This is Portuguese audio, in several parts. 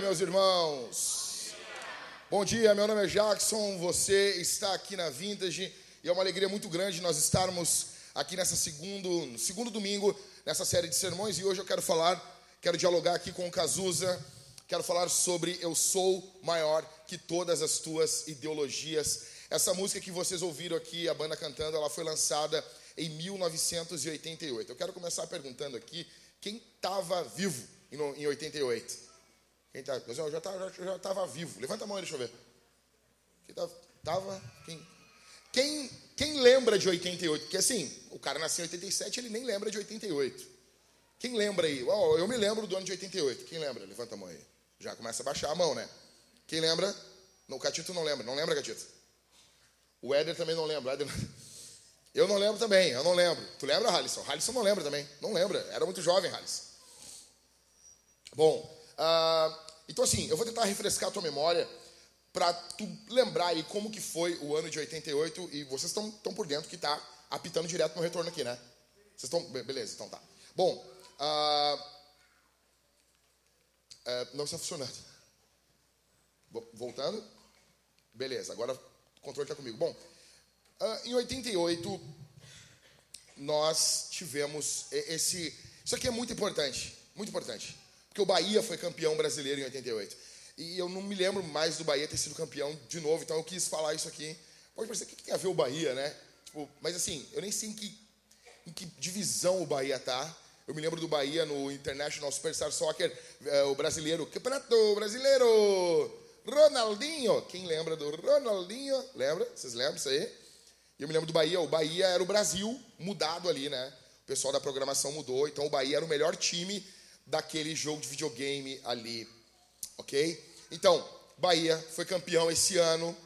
Dia, meus irmãos. Bom dia, meu nome é Jackson. Você está aqui na Vintage e é uma alegria muito grande nós estarmos aqui nessa segundo, segundo domingo nessa série de sermões e hoje eu quero falar, quero dialogar aqui com o Cazuza, quero falar sobre eu sou maior que todas as tuas ideologias. Essa música que vocês ouviram aqui, a banda cantando, ela foi lançada em 1988. Eu quero começar perguntando aqui quem estava vivo em 88. Quem tá, eu já estava já, já vivo. Levanta a mão aí, deixa eu ver. Quem estava? Quem, quem, quem lembra de 88? Porque assim, o cara nasceu em 87, ele nem lembra de 88. Quem lembra aí? Oh, eu me lembro do ano de 88. Quem lembra? Levanta a mão aí. Já começa a baixar a mão, né? Quem lembra? Não, o Catito não lembra. Não lembra, Catito? O Éder também não lembra. Eu não lembro também, eu não lembro. Tu lembra, Halisson? Halisson não lembra também. Não lembra. Era muito jovem, Halisson. Bom, uh, então assim, eu vou tentar refrescar a tua memória para tu lembrar aí como que foi o ano de 88 e vocês estão por dentro que está apitando direto no retorno aqui, né? Vocês estão... Beleza, então tá. Bom, uh, uh, não está funcionando. Voltando. Beleza, agora o controle está comigo. Bom, uh, em 88 nós tivemos esse... Isso aqui é muito importante, muito importante. Porque o Bahia foi campeão brasileiro em 88. E eu não me lembro mais do Bahia ter sido campeão de novo, então eu quis falar isso aqui. Pode parecer, que tem a ver o Bahia, né? Tipo, mas assim, eu nem sei em que, em que divisão o Bahia tá. Eu me lembro do Bahia no International Superstar Soccer, é, o brasileiro, Campeonato Brasileiro, Ronaldinho. Quem lembra do Ronaldinho? Lembra? Vocês lembram isso aí? Eu me lembro do Bahia. O Bahia era o Brasil mudado ali, né? O pessoal da programação mudou, então o Bahia era o melhor time daquele jogo de videogame ali, ok? Então, Bahia foi campeão esse ano,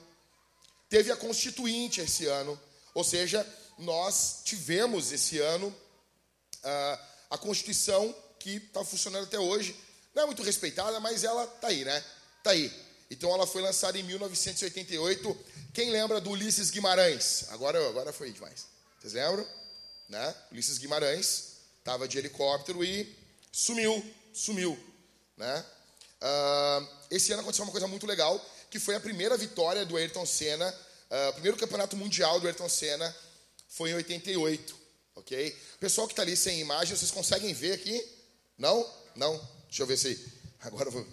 teve a Constituinte esse ano, ou seja, nós tivemos esse ano uh, a Constituição que está funcionando até hoje. Não é muito respeitada, mas ela está aí, né? Está aí. Então ela foi lançada em 1988. Quem lembra do Ulisses Guimarães? Agora, agora foi demais. Vocês lembram? Né? Ulisses Guimarães estava de helicóptero e sumiu, sumiu. Né? Uh, esse ano aconteceu uma coisa muito legal, que foi a primeira vitória do Ayrton Senna, uh, o primeiro campeonato mundial do Ayrton Senna foi em 88, ok? Pessoal que está ali sem imagem, vocês conseguem ver aqui? Não? Não? Deixa eu ver se... Agora eu vou...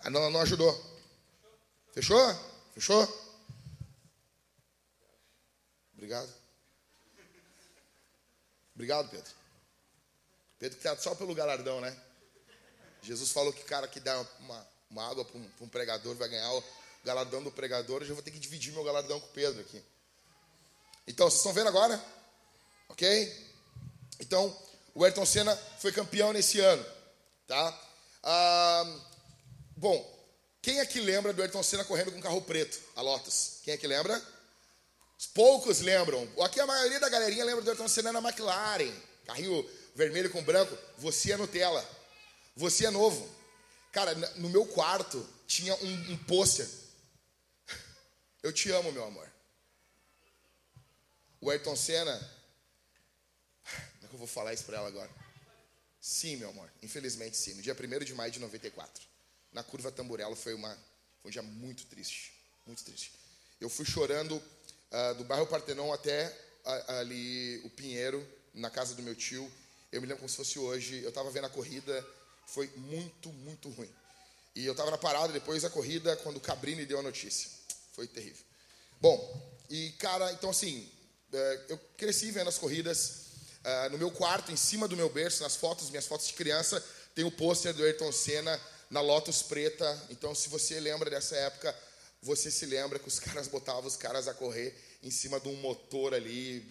Ah, não, não ajudou. Fechou? Fechou? Obrigado. Obrigado, Pedro. Pedro que está só pelo galardão, né? Jesus falou que cara que dá uma, uma água para um, um, pregador vai ganhar o galardão do pregador. Eu já vou ter que dividir meu galardão com o Pedro aqui. Então, vocês estão vendo agora? Ok? Então, o Ayrton Senna foi campeão nesse ano. Tá? Ah, bom, quem é que lembra do Ayrton Senna correndo com carro preto, a Lotus? Quem é que lembra? Poucos lembram. Aqui a maioria da galerinha lembra do Ayrton Senna na McLaren. Carrinho vermelho com branco. Você é Nutella. Você é novo. Cara, no meu quarto tinha um, um pôster. Eu te amo, meu amor. O Ayrton Senna. Como é que eu vou falar isso pra ela agora? Sim, meu amor. Infelizmente, sim. No dia 1 de maio de 94. Na curva Tamburello foi, uma, foi um dia muito triste. Muito triste. Eu fui chorando uh, do bairro Partenon até ali o Pinheiro, na casa do meu tio. Eu me lembro como se fosse hoje. Eu estava vendo a corrida, foi muito, muito ruim. E eu estava na parada depois da corrida, quando o Cabrini deu a notícia. Foi terrível. Bom, e cara, então assim, uh, eu cresci vendo as corridas. Uh, no meu quarto, em cima do meu berço, nas fotos, minhas fotos de criança, tem o pôster do Ayrton Senna na Lotus preta. Então, se você lembra dessa época, você se lembra que os caras botavam os caras a correr em cima de um motor ali.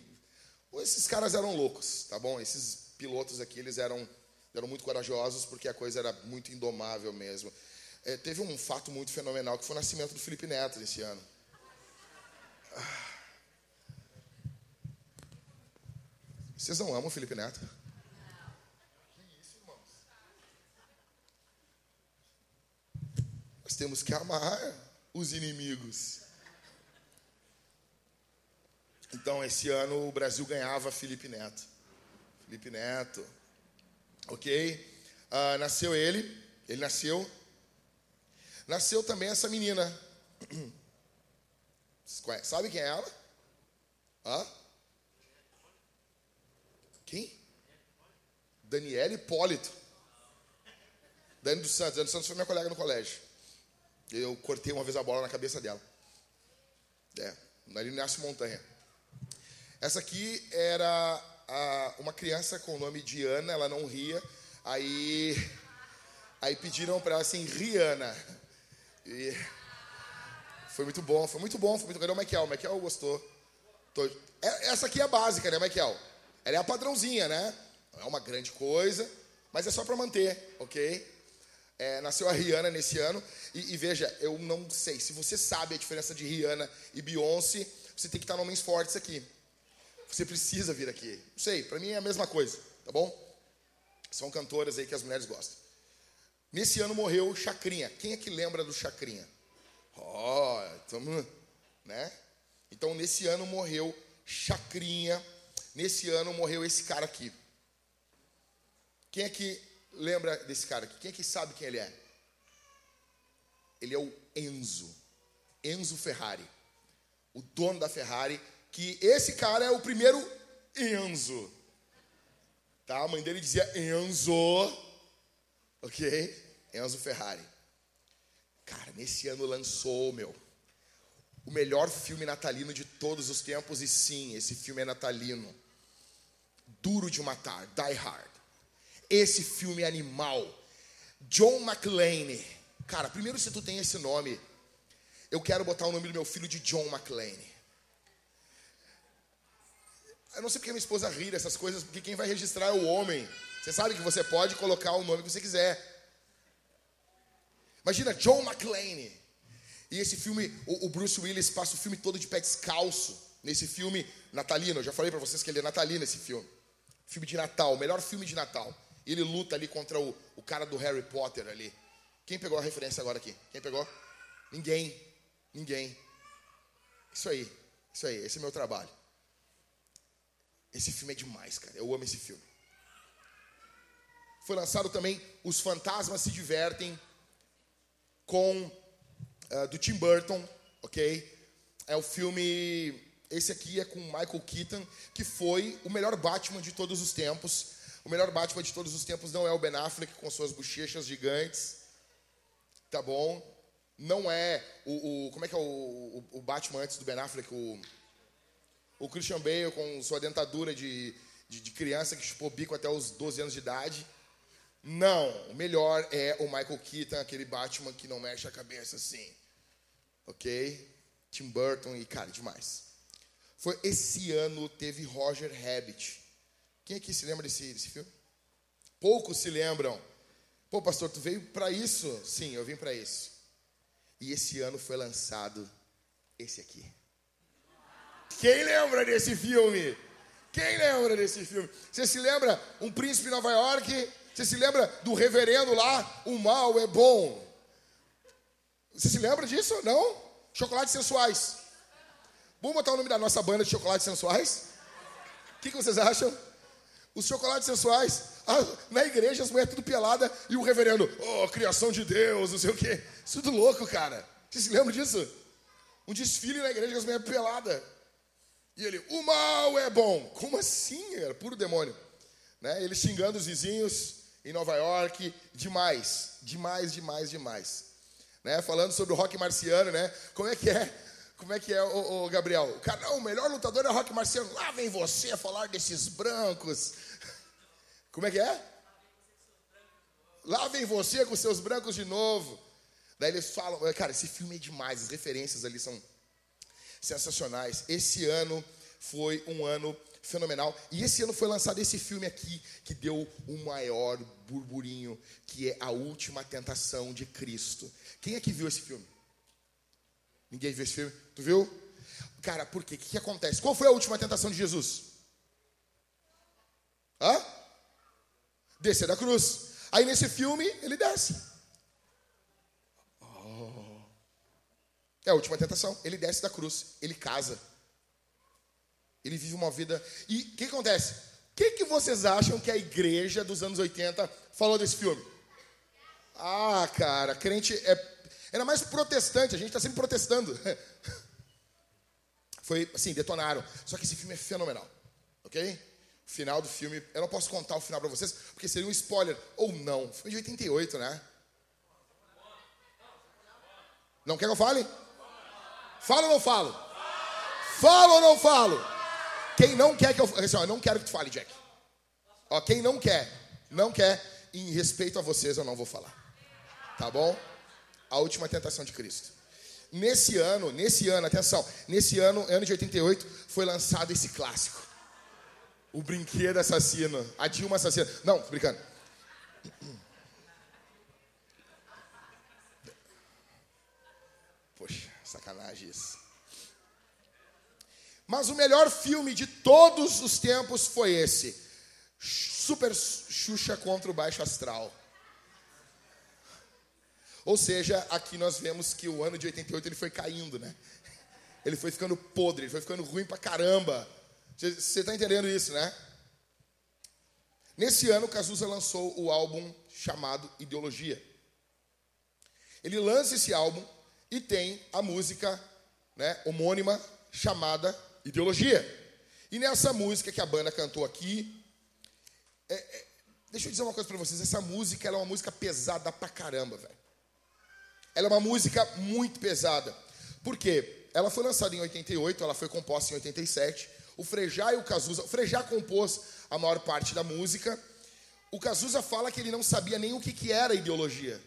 Esses caras eram loucos, tá bom? Esses pilotos aqui, eles eram, eram muito corajosos porque a coisa era muito indomável mesmo. É, teve um fato muito fenomenal que foi o nascimento do Felipe Neto esse ano. Vocês não amam o Felipe Neto? Nós temos que amar os inimigos. Então, esse ano o Brasil ganhava Felipe Neto. Felipe Neto. Ok? Uh, nasceu ele. Ele nasceu. Nasceu também essa menina. Sabe quem é ela? Hã? Quem? Daniela Hipólito. Dani dos Santos. Dani dos Santos foi minha colega no colégio. Eu cortei uma vez a bola na cabeça dela. É, ali nasce montanha. Essa aqui era a, uma criança com o nome de Ana, ela não ria. Aí, aí pediram para ela assim, Rihanna. E foi muito bom, foi muito bom, foi muito legal. O Michael, o Michael gostou. Tô... É, essa aqui é a básica, né, Michael? Ela é a padrãozinha, né? É uma grande coisa, mas é só para manter, ok? É, nasceu a Rihanna nesse ano. E, e, veja, eu não sei. Se você sabe a diferença de Rihanna e Beyoncé, você tem que estar nomes fortes aqui. Você precisa vir aqui. Não sei, para mim é a mesma coisa, tá bom? São cantoras aí que as mulheres gostam. Nesse ano morreu Chacrinha. Quem é que lembra do Chacrinha? Ó, oh, tamo, né? Então, nesse ano morreu Chacrinha. Nesse ano morreu esse cara aqui. Quem é que lembra desse cara aqui? Quem é que sabe quem ele é? Ele é o Enzo. Enzo Ferrari. O dono da Ferrari. Que esse cara é o primeiro Enzo. Tá? A mãe dele dizia Enzo. Ok? Enzo Ferrari. Cara, nesse ano lançou, meu o melhor filme natalino de todos os tempos, e sim, esse filme é natalino. Duro de Matar, Die Hard. Esse filme é animal. John McClane. Cara, primeiro se tu tem esse nome, eu quero botar o nome do meu filho de John McClane. Eu não sei porque minha esposa ri dessas coisas, porque quem vai registrar é o homem. Você sabe que você pode colocar o nome que você quiser. Imagina, John McClane. E esse filme, o, Bruce Willis passa o filme todo de pé descalço. Nesse filme natalino, eu já falei para vocês que ele é natalino esse filme. Filme de Natal, o melhor filme de Natal. E ele luta ali contra o, o cara do Harry Potter ali. Quem pegou a referência agora aqui? Quem pegou? Ninguém. Ninguém. Isso aí. Isso aí. Esse é meu trabalho. Esse filme é demais, cara. Eu amo esse filme. Foi lançado também Os Fantasmas Se Divertem com uh, do Tim Burton, ok? É o filme. Esse aqui é com Michael Keaton, que foi o melhor Batman de todos os tempos. O melhor Batman de todos os tempos não é o Ben Affleck com suas bochechas gigantes, tá bom? Não é o, o como é que é o, o, o, Batman antes do Ben Affleck, o, o Christian Bale com sua dentadura de, de, de criança que chupou bico até os 12 anos de idade. Não, o melhor é o Michael Keaton, aquele Batman que não mexe a cabeça assim. Ok? Tim Burton e, cara, demais. Foi esse ano teve Roger Rabbit. Quem aqui se lembra desse, desse filme? Poucos se lembram. Pô, pastor, tu veio para isso? Sim, eu vim para isso. E esse ano foi lançado esse aqui. Quem lembra desse filme? Quem lembra desse filme? Você se lembra? Um príncipe em Nova York você se lembra do reverendo lá? O mal é bom. Você se lembra disso? Não? Chocolates sensuais. Vamos botar o nome da nossa banda de chocolates sensuais? O que, que vocês acham? Os chocolates sensuais, ah, na igreja as mulheres tudo pelada e o reverendo, oh, criação de Deus, não sei o quê. Isso tudo louco, cara. Você se lembra disso? Um desfile na igreja com as mulheres peladas. E ele, o mal é bom. Como assim? Era puro demônio. Né? Ele xingando os vizinhos, em Nova York, demais, demais, demais, demais. Né? Falando sobre o rock marciano, né? Como é que é? Como é que é, o, Gabriel? O, cara, não, o melhor lutador é o rock marciano. Lá vem você falar desses brancos. Como é que é? Lá vem você com seus brancos de novo. Daí eles falam, cara, esse filme é demais, as referências ali são sensacionais. Esse ano foi um ano fenomenal. E esse ano foi lançado esse filme aqui, que deu o maior burburinho, que é A Última Tentação de Cristo. Quem é que viu esse filme? Ninguém viu esse filme? Tu viu? Cara, por quê? O que, que acontece? Qual foi a última tentação de Jesus? Hã? Descer da cruz. Aí nesse filme, ele desce. É a última tentação. Ele desce da cruz. Ele casa. Ele vive uma vida. E o que acontece? O que, que vocês acham que a igreja dos anos 80 falou desse filme? Ah, cara, crente é. Era mais protestante, a gente está sempre protestando. Foi assim, detonaram. Só que esse filme é fenomenal, ok? O final do filme, eu não posso contar o final para vocês, porque seria um spoiler. Ou não. Foi de 88, né? Não quer que eu fale? Falo ou não falo? Falo ou não falo? Quem não quer que eu assim, eu não quero que tu fale, Jack. Ó, quem não quer, não quer, em respeito a vocês eu não vou falar. Tá bom? A última tentação de Cristo. Nesse ano, nesse ano, atenção, nesse ano, ano de 88, foi lançado esse clássico. O brinquedo assassino, a Dilma assassina. Não, tô brincando. Poxa, sacanagem isso. Mas o melhor filme de todos os tempos foi esse. Super Xuxa contra o Baixo Astral. Ou seja, aqui nós vemos que o ano de 88 ele foi caindo, né? Ele foi ficando podre, ele foi ficando ruim pra caramba. Você está entendendo isso, né? Nesse ano, Cazuza lançou o álbum chamado Ideologia. Ele lança esse álbum e tem a música né, homônima chamada Ideologia. E nessa música que a banda cantou aqui, é, é, deixa eu dizer uma coisa para vocês: essa música é uma música pesada pra caramba, velho. Ela é uma música muito pesada. Por quê? Ela foi lançada em 88, ela foi composta em 87. O Frejá e o Cazuza. O Frejá compôs a maior parte da música. O Cazuza fala que ele não sabia nem o que, que era ideologia.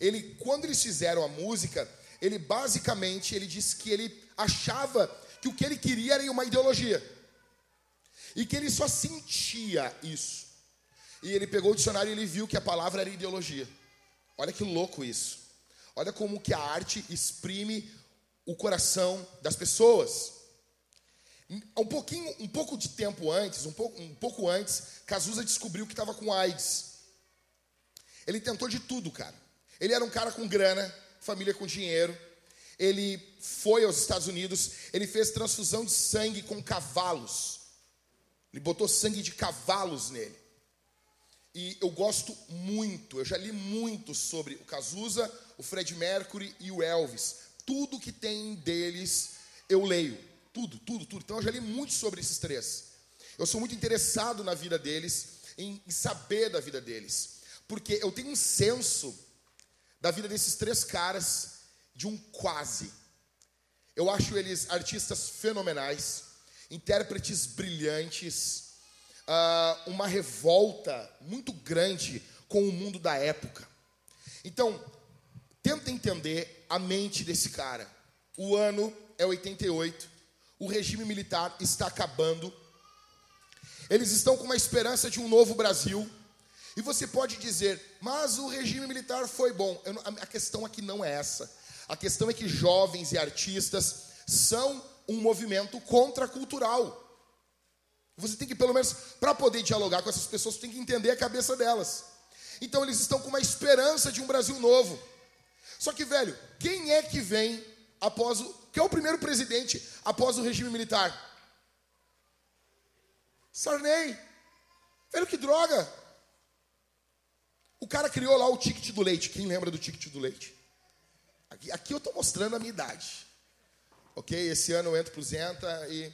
Ele, quando eles fizeram a música, ele basicamente ele disse que ele achava que o que ele queria era uma ideologia. E que ele só sentia isso. E ele pegou o dicionário e ele viu que a palavra era ideologia. Olha que louco isso. Olha como que a arte exprime o coração das pessoas. Um pouquinho, um pouco de tempo antes, um pouco, um pouco antes, Cazuza descobriu que estava com AIDS. Ele tentou de tudo, cara. Ele era um cara com grana, família com dinheiro. Ele foi aos Estados Unidos, ele fez transfusão de sangue com cavalos. Ele botou sangue de cavalos nele. E eu gosto muito, eu já li muito sobre o Cazuza, o Fred Mercury e o Elvis. Tudo que tem deles eu leio. Tudo, tudo, tudo. Então eu já li muito sobre esses três. Eu sou muito interessado na vida deles, em, em saber da vida deles. Porque eu tenho um senso da vida desses três caras de um quase. Eu acho eles artistas fenomenais, intérpretes brilhantes, uh, uma revolta muito grande com o mundo da época. Então, Tenta entender a mente desse cara. O ano é 88, o regime militar está acabando, eles estão com uma esperança de um novo Brasil. E você pode dizer, mas o regime militar foi bom. A questão aqui não é essa. A questão é que jovens e artistas são um movimento contracultural. Você tem que, pelo menos, para poder dialogar com essas pessoas, tem que entender a cabeça delas. Então, eles estão com uma esperança de um Brasil novo. Só que, velho, quem é que vem após o. Quem é o primeiro presidente após o regime militar? Sarney. Velho, que droga. O cara criou lá o ticket do leite. Quem lembra do ticket do leite? Aqui, aqui eu estou mostrando a minha idade. Ok? Esse ano eu entro pro Zenta e.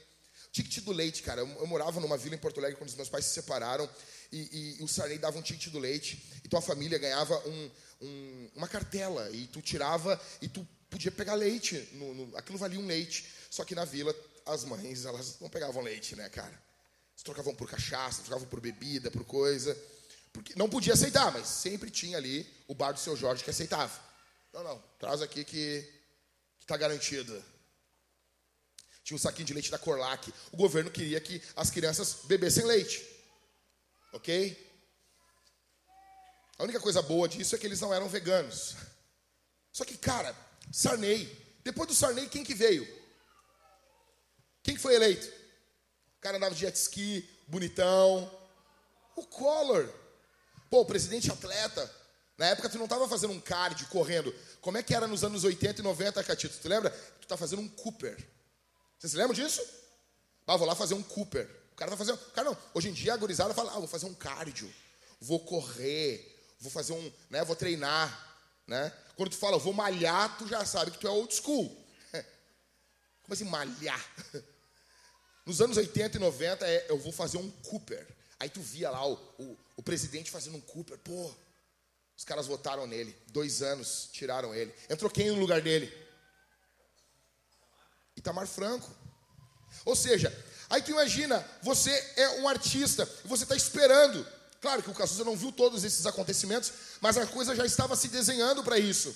Ticket do leite, cara. Eu, eu, morava numa vila em Porto Alegre quando os meus pais se separaram e, e o Sarney dava um ticket do leite e tua família ganhava um, um, uma cartela e tu tirava e tu podia pegar leite. No, no, aquilo valia um leite. Só que na vila as mães elas não pegavam leite, né, cara? Eles trocavam por cachaça, trocavam por bebida, por coisa. Porque não podia aceitar, mas sempre tinha ali o bar do seu Jorge que aceitava. Não, não, traz aqui que está garantido. Tinha um saquinho de leite da Corlac. O governo queria que as crianças bebessem leite. Ok? A única coisa boa disso é que eles não eram veganos. Só que, cara, Sarney, depois do Sarney, quem que veio? Quem que foi eleito? O cara andava de jet ski, bonitão. O Collor. Pô, presidente atleta. Na época tu não estava fazendo um card, correndo. Como é que era nos anos 80 e 90, Catito? Tu lembra? Tu tá fazendo um Cooper. Você se lembra disso? Ah, vou lá fazer um Cooper. O cara tá fazendo. Cara, não. Hoje em dia a gurizada fala, ah, vou fazer um cardio, vou correr, vou fazer um. Né, vou treinar. Né? Quando tu fala, vou malhar, tu já sabe que tu é old school. Como assim malhar? Nos anos 80 e 90, é, eu vou fazer um Cooper. Aí tu via lá o, o, o presidente fazendo um Cooper. Pô, os caras votaram nele. Dois anos, tiraram ele. Entrou quem no lugar dele? Itamar Franco. Ou seja, aí tu imagina, você é um artista, você está esperando. Claro que o Cazuza não viu todos esses acontecimentos, mas a coisa já estava se desenhando para isso.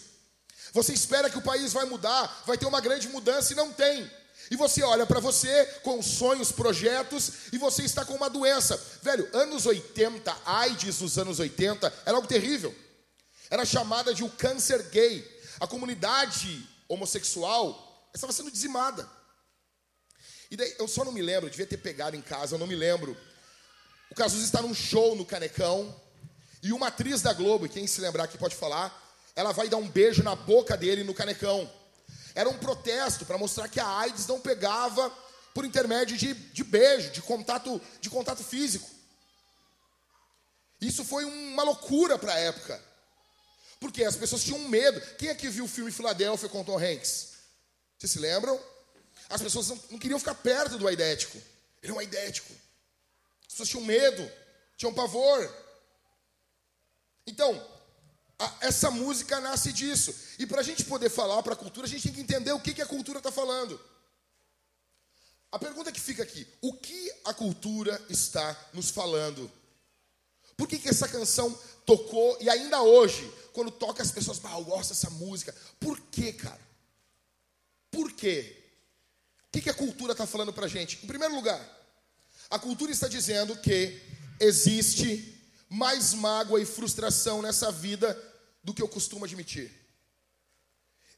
Você espera que o país vai mudar, vai ter uma grande mudança e não tem. E você olha para você com sonhos, projetos, e você está com uma doença. Velho, anos 80, AIDS dos anos 80, era algo terrível. Era chamada de o câncer gay. A comunidade homossexual estava sendo dizimada. E daí, eu só não me lembro, devia ter pegado em casa, eu não me lembro. O Cazuza está num show no Canecão, e uma atriz da Globo, quem se lembrar aqui pode falar, ela vai dar um beijo na boca dele no Canecão. Era um protesto para mostrar que a AIDS não pegava por intermédio de, de beijo, de contato, de contato físico. Isso foi uma loucura para a época. Porque as pessoas tinham medo. Quem é que viu o filme Filadélfia com Tom Hanks? Vocês se lembram? As pessoas não, não queriam ficar perto do aidético. Ele é um aidético. As pessoas tinham medo, tinham pavor. Então, essa música nasce disso. E para a gente poder falar para a cultura, a gente tem que entender o que, que a cultura está falando. A pergunta que fica aqui: o que a cultura está nos falando? Por que, que essa canção tocou e ainda hoje, quando toca, as pessoas, ah, eu gosto dessa música. Por quê, cara? Por quê? O que, que a cultura está falando para a gente? Em primeiro lugar, a cultura está dizendo que existe mais mágoa e frustração nessa vida do que eu costumo admitir.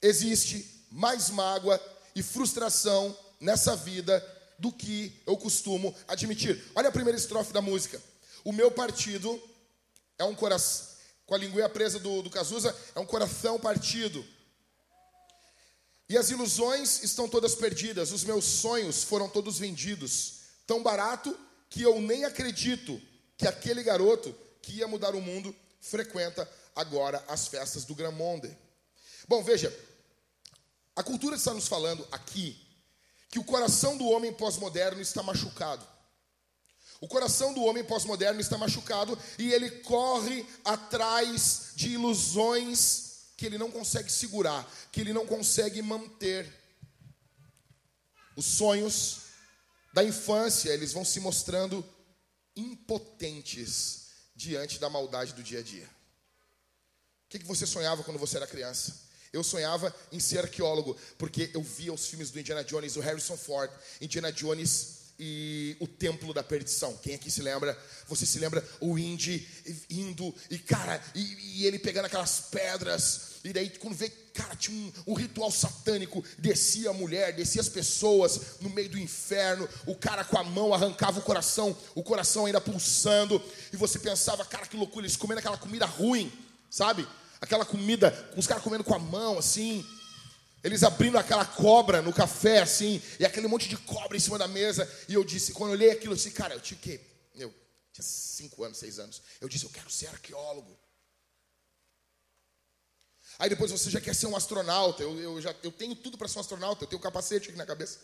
Existe mais mágoa e frustração nessa vida do que eu costumo admitir. Olha a primeira estrofe da música. O meu partido é um coração, com a linguinha presa do, do Cazuza, é um coração partido. E as ilusões estão todas perdidas, os meus sonhos foram todos vendidos. Tão barato que eu nem acredito que aquele garoto que ia mudar o mundo frequenta agora as festas do Grand Monde. Bom, veja, a cultura está nos falando aqui que o coração do homem pós-moderno está machucado. O coração do homem pós-moderno está machucado e ele corre atrás de ilusões que ele não consegue segurar, que ele não consegue manter. Os sonhos da infância, eles vão se mostrando impotentes diante da maldade do dia a dia. O que, você sonhava quando você era criança? Eu sonhava em ser arqueólogo, porque eu via os filmes do Indiana Jones, o Harrison Ford, Indiana Jones e o Templo da Perdição. Quem aqui se lembra? Você se lembra o Indy indo e, cara, e, e ele pegando aquelas pedras e daí, quando vê, cara, tinha um, um, ritual satânico, descia a mulher, descia as pessoas no meio do inferno, o cara com a mão arrancava o coração, o coração ainda pulsando, e você pensava, cara, que loucura, eles comendo aquela comida ruim, sabe? Aquela comida, os caras comendo com a mão, assim, eles abrindo aquela cobra no café, assim, e aquele monte de cobra em cima da mesa, e eu disse, quando eu olhei aquilo, eu disse, cara, eu tinha o quê? Eu tinha cinco anos, seis anos, eu disse, eu quero ser arqueólogo. Aí depois você já quer ser um astronauta. Eu, eu já, eu tenho tudo para ser um astronauta. Eu tenho um capacete aqui na cabeça.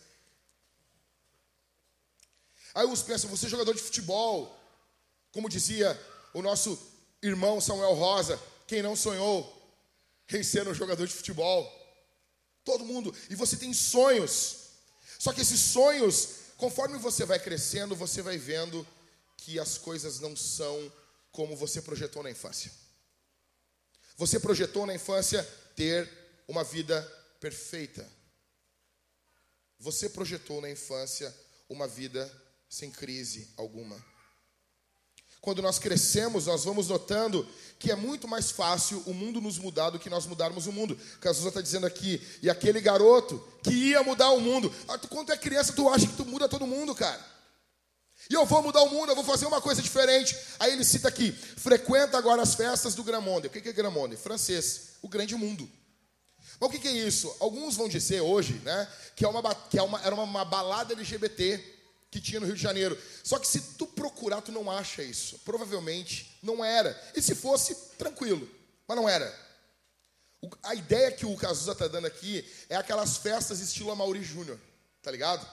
Aí uns pensam, você é jogador de futebol. Como dizia o nosso irmão Samuel Rosa, quem não sonhou em ser um jogador de futebol? Todo mundo. E você tem sonhos. Só que esses sonhos, conforme você vai crescendo, você vai vendo que as coisas não são como você projetou na infância. Você projetou na infância ter uma vida perfeita. Você projetou na infância uma vida sem crise alguma. Quando nós crescemos, nós vamos notando que é muito mais fácil o mundo nos mudar do que nós mudarmos o mundo. Cazuza está dizendo aqui, e aquele garoto que ia mudar o mundo. Ah, quando é criança, tu acha que tu muda todo mundo, cara. E eu vou mudar o mundo, eu vou fazer uma coisa diferente. Aí ele cita aqui: frequenta agora as festas do Gramonde. O que é Gramonde? Francês, o grande mundo. Mas o que é isso? Alguns vão dizer hoje né, que, é uma, que é uma, era uma, uma balada LGBT que tinha no Rio de Janeiro. Só que se tu procurar, tu não acha isso. Provavelmente não era. E se fosse, tranquilo. Mas não era. A ideia que o Cazuza está dando aqui é aquelas festas estilo Amaury Júnior. Tá ligado?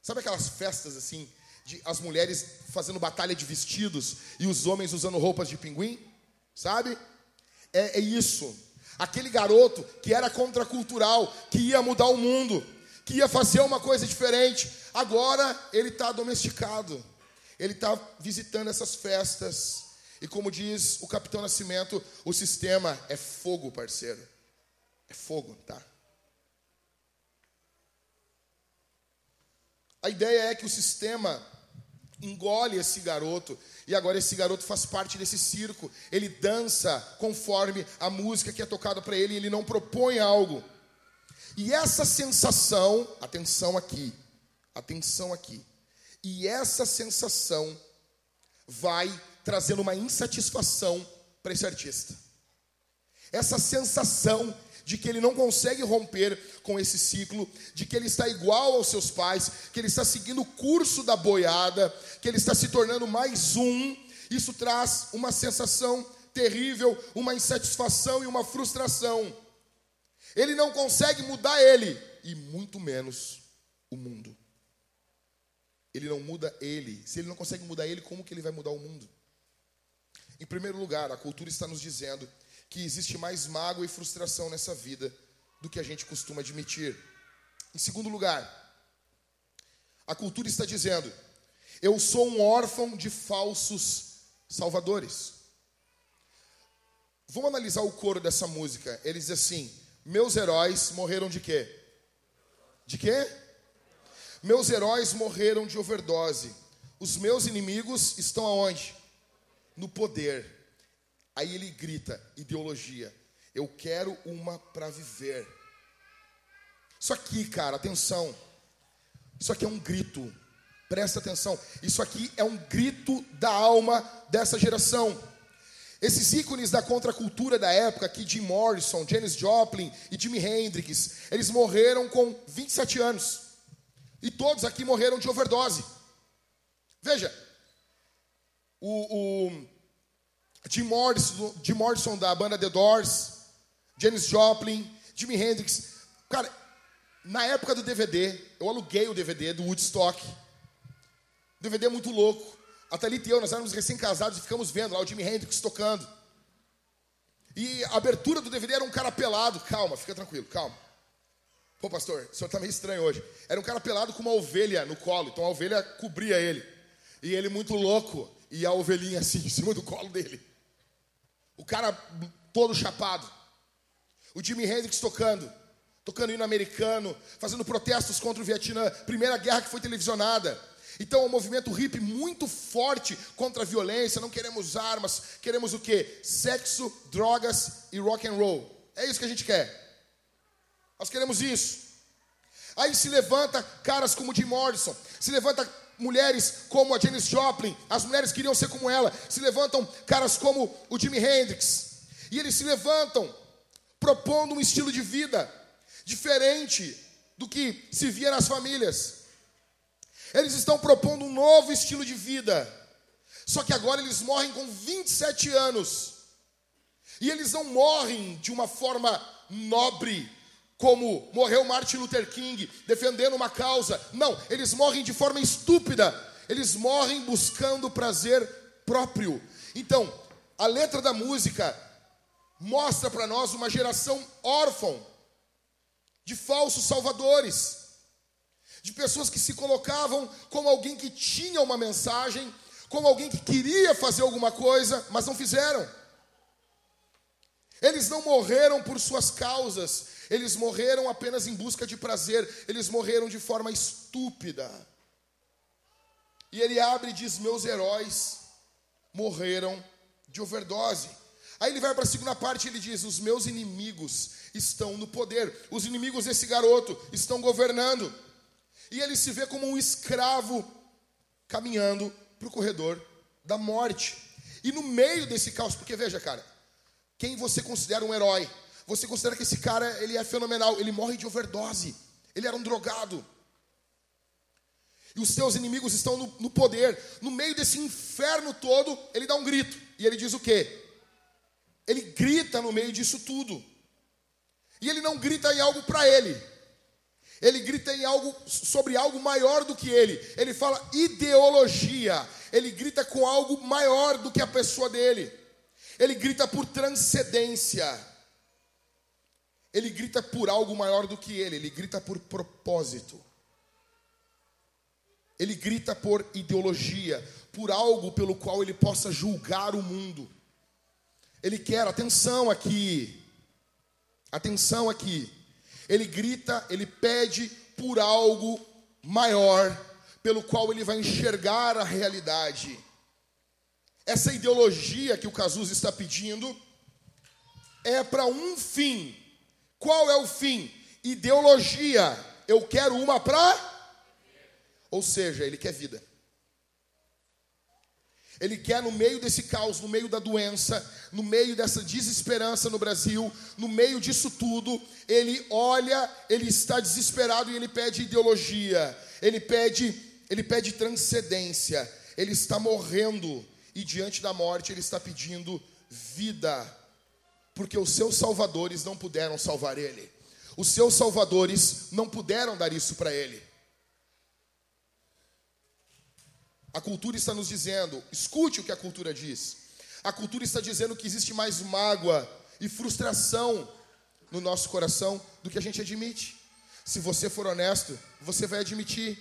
Sabe aquelas festas assim, de as mulheres fazendo batalha de vestidos e os homens usando roupas de pinguim? Sabe? É, é isso. Aquele garoto que era contracultural, que ia mudar o mundo, que ia fazer uma coisa diferente, agora ele está domesticado. Ele está visitando essas festas. E como diz o Capitão Nascimento, o sistema é fogo, parceiro. É fogo, tá? A ideia é que o sistema engole esse garoto e agora esse garoto faz parte desse circo. Ele dança conforme a música que é tocada para ele, e ele não propõe algo. E essa sensação, atenção aqui, atenção aqui. E essa sensação vai trazendo uma insatisfação para esse artista. Essa sensação de que ele não consegue romper com esse ciclo, de que ele está igual aos seus pais, que ele está seguindo o curso da boiada, que ele está se tornando mais um. Isso traz uma sensação terrível, uma insatisfação e uma frustração. Ele não consegue mudar ele, e muito menos o mundo. Ele não muda ele. Se ele não consegue mudar ele, como que ele vai mudar o mundo? Em primeiro lugar, a cultura está nos dizendo que existe mais mágoa e frustração nessa vida do que a gente costuma admitir. Em segundo lugar, a cultura está dizendo: eu sou um órfão de falsos salvadores. Vamos analisar o coro dessa música. Ele diz assim: Meus heróis morreram de quê? De quê? Meus heróis morreram de overdose. Os meus inimigos estão aonde? No poder. Aí ele grita: ideologia. Eu quero uma para viver. Isso aqui, cara, atenção. Isso aqui é um grito. Presta atenção. Isso aqui é um grito da alma dessa geração. Esses ícones da contracultura da época, aqui Jim Morrison, Janis Joplin e Jimi Hendrix, eles morreram com 27 anos. E todos aqui morreram de overdose. Veja, o, o Jim Morrison, Jim Morrison da banda The Doors, Janis Joplin, Jimi Hendrix. Cara, na época do DVD, eu aluguei o DVD do Woodstock. DVD é muito louco. A Thalita e eu, nós éramos recém-casados e ficamos vendo lá o Jimi Hendrix tocando. E a abertura do DVD era um cara pelado. Calma, fica tranquilo, calma. Pô, pastor, o senhor está meio estranho hoje. Era um cara pelado com uma ovelha no colo. Então a ovelha cobria ele. E ele muito louco. E a ovelhinha assim, em cima do colo dele. O cara todo chapado. O Jimi Hendrix tocando. Tocando hino americano, fazendo protestos contra o Vietnã, primeira guerra que foi televisionada. Então, é um movimento hippie muito forte contra a violência. Não queremos armas, queremos o quê? Sexo, drogas e rock and roll. É isso que a gente quer. Nós queremos isso. Aí se levanta caras como Jim Morrison, se levanta mulheres como a Janis Joplin, as mulheres queriam ser como ela, se levantam caras como o Jimi Hendrix, e eles se levantam propondo um estilo de vida diferente do que se via nas famílias. Eles estão propondo um novo estilo de vida. Só que agora eles morrem com 27 anos. E eles não morrem de uma forma nobre, como morreu Martin Luther King defendendo uma causa. Não, eles morrem de forma estúpida. Eles morrem buscando prazer próprio. Então, a letra da música mostra para nós uma geração órfã de falsos salvadores, de pessoas que se colocavam como alguém que tinha uma mensagem, como alguém que queria fazer alguma coisa, mas não fizeram. Eles não morreram por suas causas, eles morreram apenas em busca de prazer, eles morreram de forma estúpida. E ele abre e diz: Meus heróis morreram de overdose. Aí ele vai para a segunda parte e ele diz: Os meus inimigos estão no poder, os inimigos desse garoto estão governando. E ele se vê como um escravo caminhando para o corredor da morte. E no meio desse caos, porque veja, cara, quem você considera um herói? Você considera que esse cara ele é fenomenal, ele morre de overdose. Ele era um drogado. e os teus inimigos estão no, no poder. No meio desse inferno todo, ele dá um grito. E ele diz o quê? Ele grita no meio disso tudo. E ele não grita em algo para ele. Ele grita em algo sobre algo maior do que ele. Ele fala ideologia. Ele grita com algo maior do que a pessoa dele. Ele grita por transcendência. Ele grita por algo maior do que ele. Ele grita por propósito. Ele grita por ideologia, por algo pelo qual ele possa julgar o mundo. Ele quer atenção aqui. Atenção aqui. Ele grita, ele pede por algo maior, pelo qual ele vai enxergar a realidade. Essa ideologia que o Cazuza está pedindo é para um fim. Qual é o fim? Ideologia. Eu quero uma para ou seja, ele quer vida. Ele quer, no meio desse caos, no meio da doença, no meio dessa desesperança no Brasil, no meio disso tudo, ele olha, ele está desesperado e ele pede ideologia, ele pede, ele pede transcendência, ele está morrendo e diante da morte ele está pedindo vida, porque os seus salvadores não puderam salvar ele, os seus salvadores não puderam dar isso para ele. A cultura está nos dizendo, escute o que a cultura diz. A cultura está dizendo que existe mais mágoa e frustração no nosso coração do que a gente admite. Se você for honesto, você vai admitir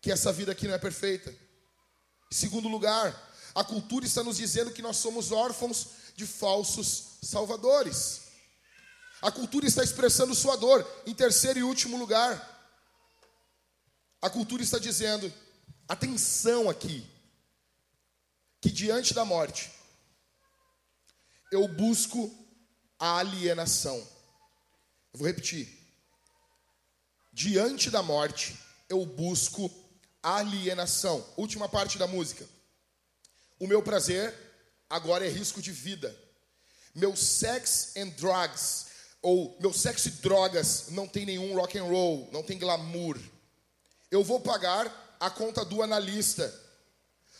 que essa vida aqui não é perfeita. Em segundo lugar, a cultura está nos dizendo que nós somos órfãos de falsos salvadores. A cultura está expressando sua dor. Em terceiro e último lugar, a cultura está dizendo Atenção aqui. Que diante da morte, eu busco a alienação. Eu vou repetir. Diante da morte, eu busco alienação. Última parte da música. O meu prazer agora é risco de vida. Meu sex and drugs, ou meu sexo e drogas não tem nenhum rock and roll, não tem glamour. Eu vou pagar a conta do analista,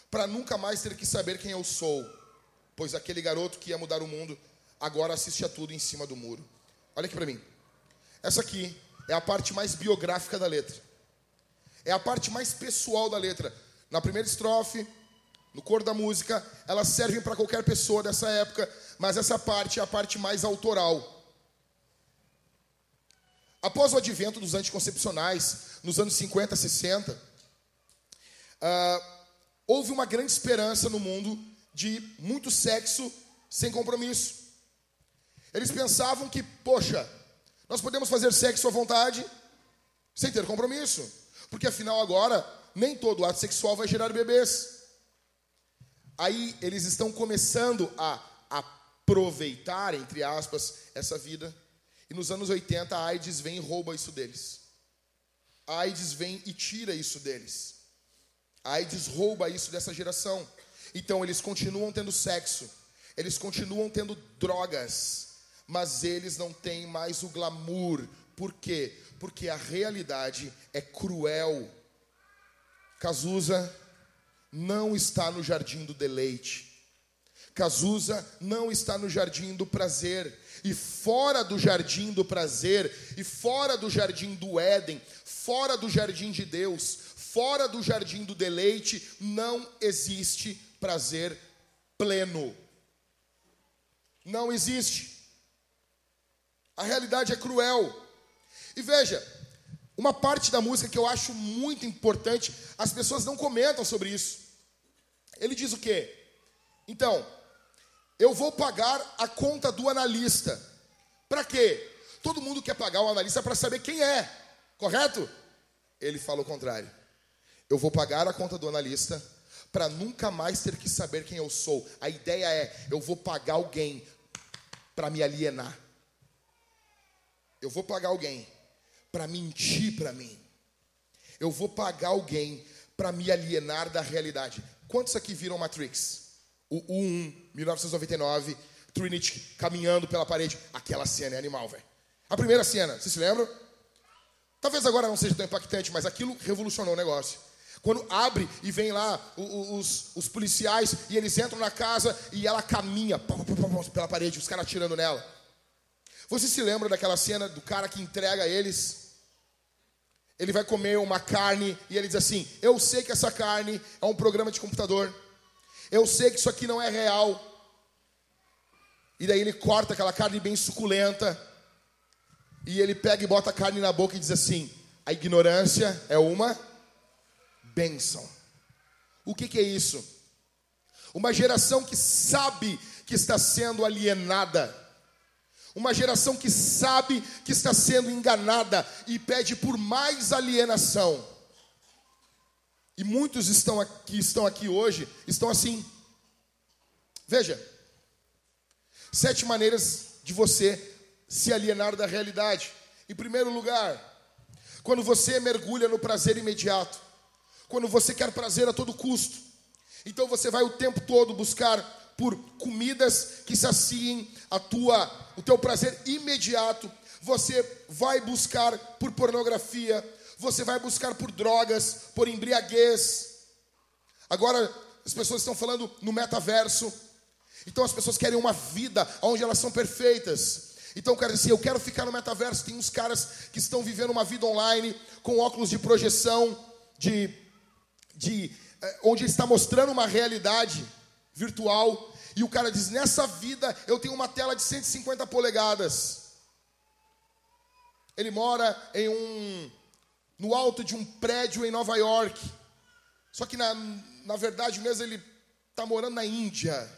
para nunca mais ter que saber quem eu sou, pois aquele garoto que ia mudar o mundo agora assiste a tudo em cima do muro. Olha aqui para mim. Essa aqui é a parte mais biográfica da letra. É a parte mais pessoal da letra. Na primeira estrofe, no coro da música, elas servem para qualquer pessoa dessa época, mas essa parte é a parte mais autoral. Após o advento dos anticoncepcionais, nos anos 50, 60, Uh, houve uma grande esperança no mundo de muito sexo sem compromisso. Eles pensavam que, poxa, nós podemos fazer sexo à vontade sem ter compromisso, porque afinal agora nem todo ato sexual vai gerar bebês. Aí eles estão começando a aproveitar, entre aspas, essa vida. E nos anos 80 a AIDS vem e rouba isso deles. A AIDS vem e tira isso deles. AIDS rouba isso dessa geração. Então eles continuam tendo sexo, eles continuam tendo drogas, mas eles não têm mais o glamour. Por quê? Porque a realidade é cruel. Cazuza não está no jardim do deleite. Cazuza não está no jardim do prazer. E fora do jardim do prazer, e fora do jardim do Éden, fora do jardim de Deus, Fora do jardim do deleite não existe prazer pleno. Não existe. A realidade é cruel. E veja, uma parte da música que eu acho muito importante, as pessoas não comentam sobre isso. Ele diz o quê? Então, eu vou pagar a conta do analista. Para quê? Todo mundo quer pagar o analista para saber quem é, correto? Ele fala o contrário. Eu vou pagar a conta do analista para nunca mais ter que saber quem eu sou. A ideia é: eu vou pagar alguém para me alienar. Eu vou pagar alguém para mentir para mim. Eu vou pagar alguém para me alienar da realidade. Quantos aqui viram Matrix? O 1, 1999, Trinity caminhando pela parede. Aquela cena é animal, velho. A primeira cena, vocês se lembram? Talvez agora não seja tão impactante, mas aquilo revolucionou o negócio. Quando abre e vem lá os, os policiais e eles entram na casa e ela caminha pela parede, os caras atirando nela. Você se lembra daquela cena do cara que entrega a eles? Ele vai comer uma carne e ele diz assim: Eu sei que essa carne é um programa de computador. Eu sei que isso aqui não é real. E daí ele corta aquela carne bem suculenta. E ele pega e bota a carne na boca e diz assim: A ignorância é uma bênção. O que, que é isso? Uma geração que sabe que está sendo alienada. Uma geração que sabe que está sendo enganada e pede por mais alienação. E muitos estão aqui, estão aqui hoje, estão assim. Veja, sete maneiras de você se alienar da realidade. Em primeiro lugar, quando você mergulha no prazer imediato quando você quer prazer a todo custo. Então você vai o tempo todo buscar por comidas que saciem a tua, o teu prazer imediato. Você vai buscar por pornografia, você vai buscar por drogas, por embriaguez. Agora as pessoas estão falando no metaverso. Então as pessoas querem uma vida onde elas são perfeitas. Então, cara, assim, eu quero ficar no metaverso. Tem uns caras que estão vivendo uma vida online com óculos de projeção, de de eh, onde está mostrando uma realidade virtual e o cara diz: "Nessa vida eu tenho uma tela de 150 polegadas". Ele mora em um no alto de um prédio em Nova York. Só que na, na verdade mesmo ele está morando na Índia,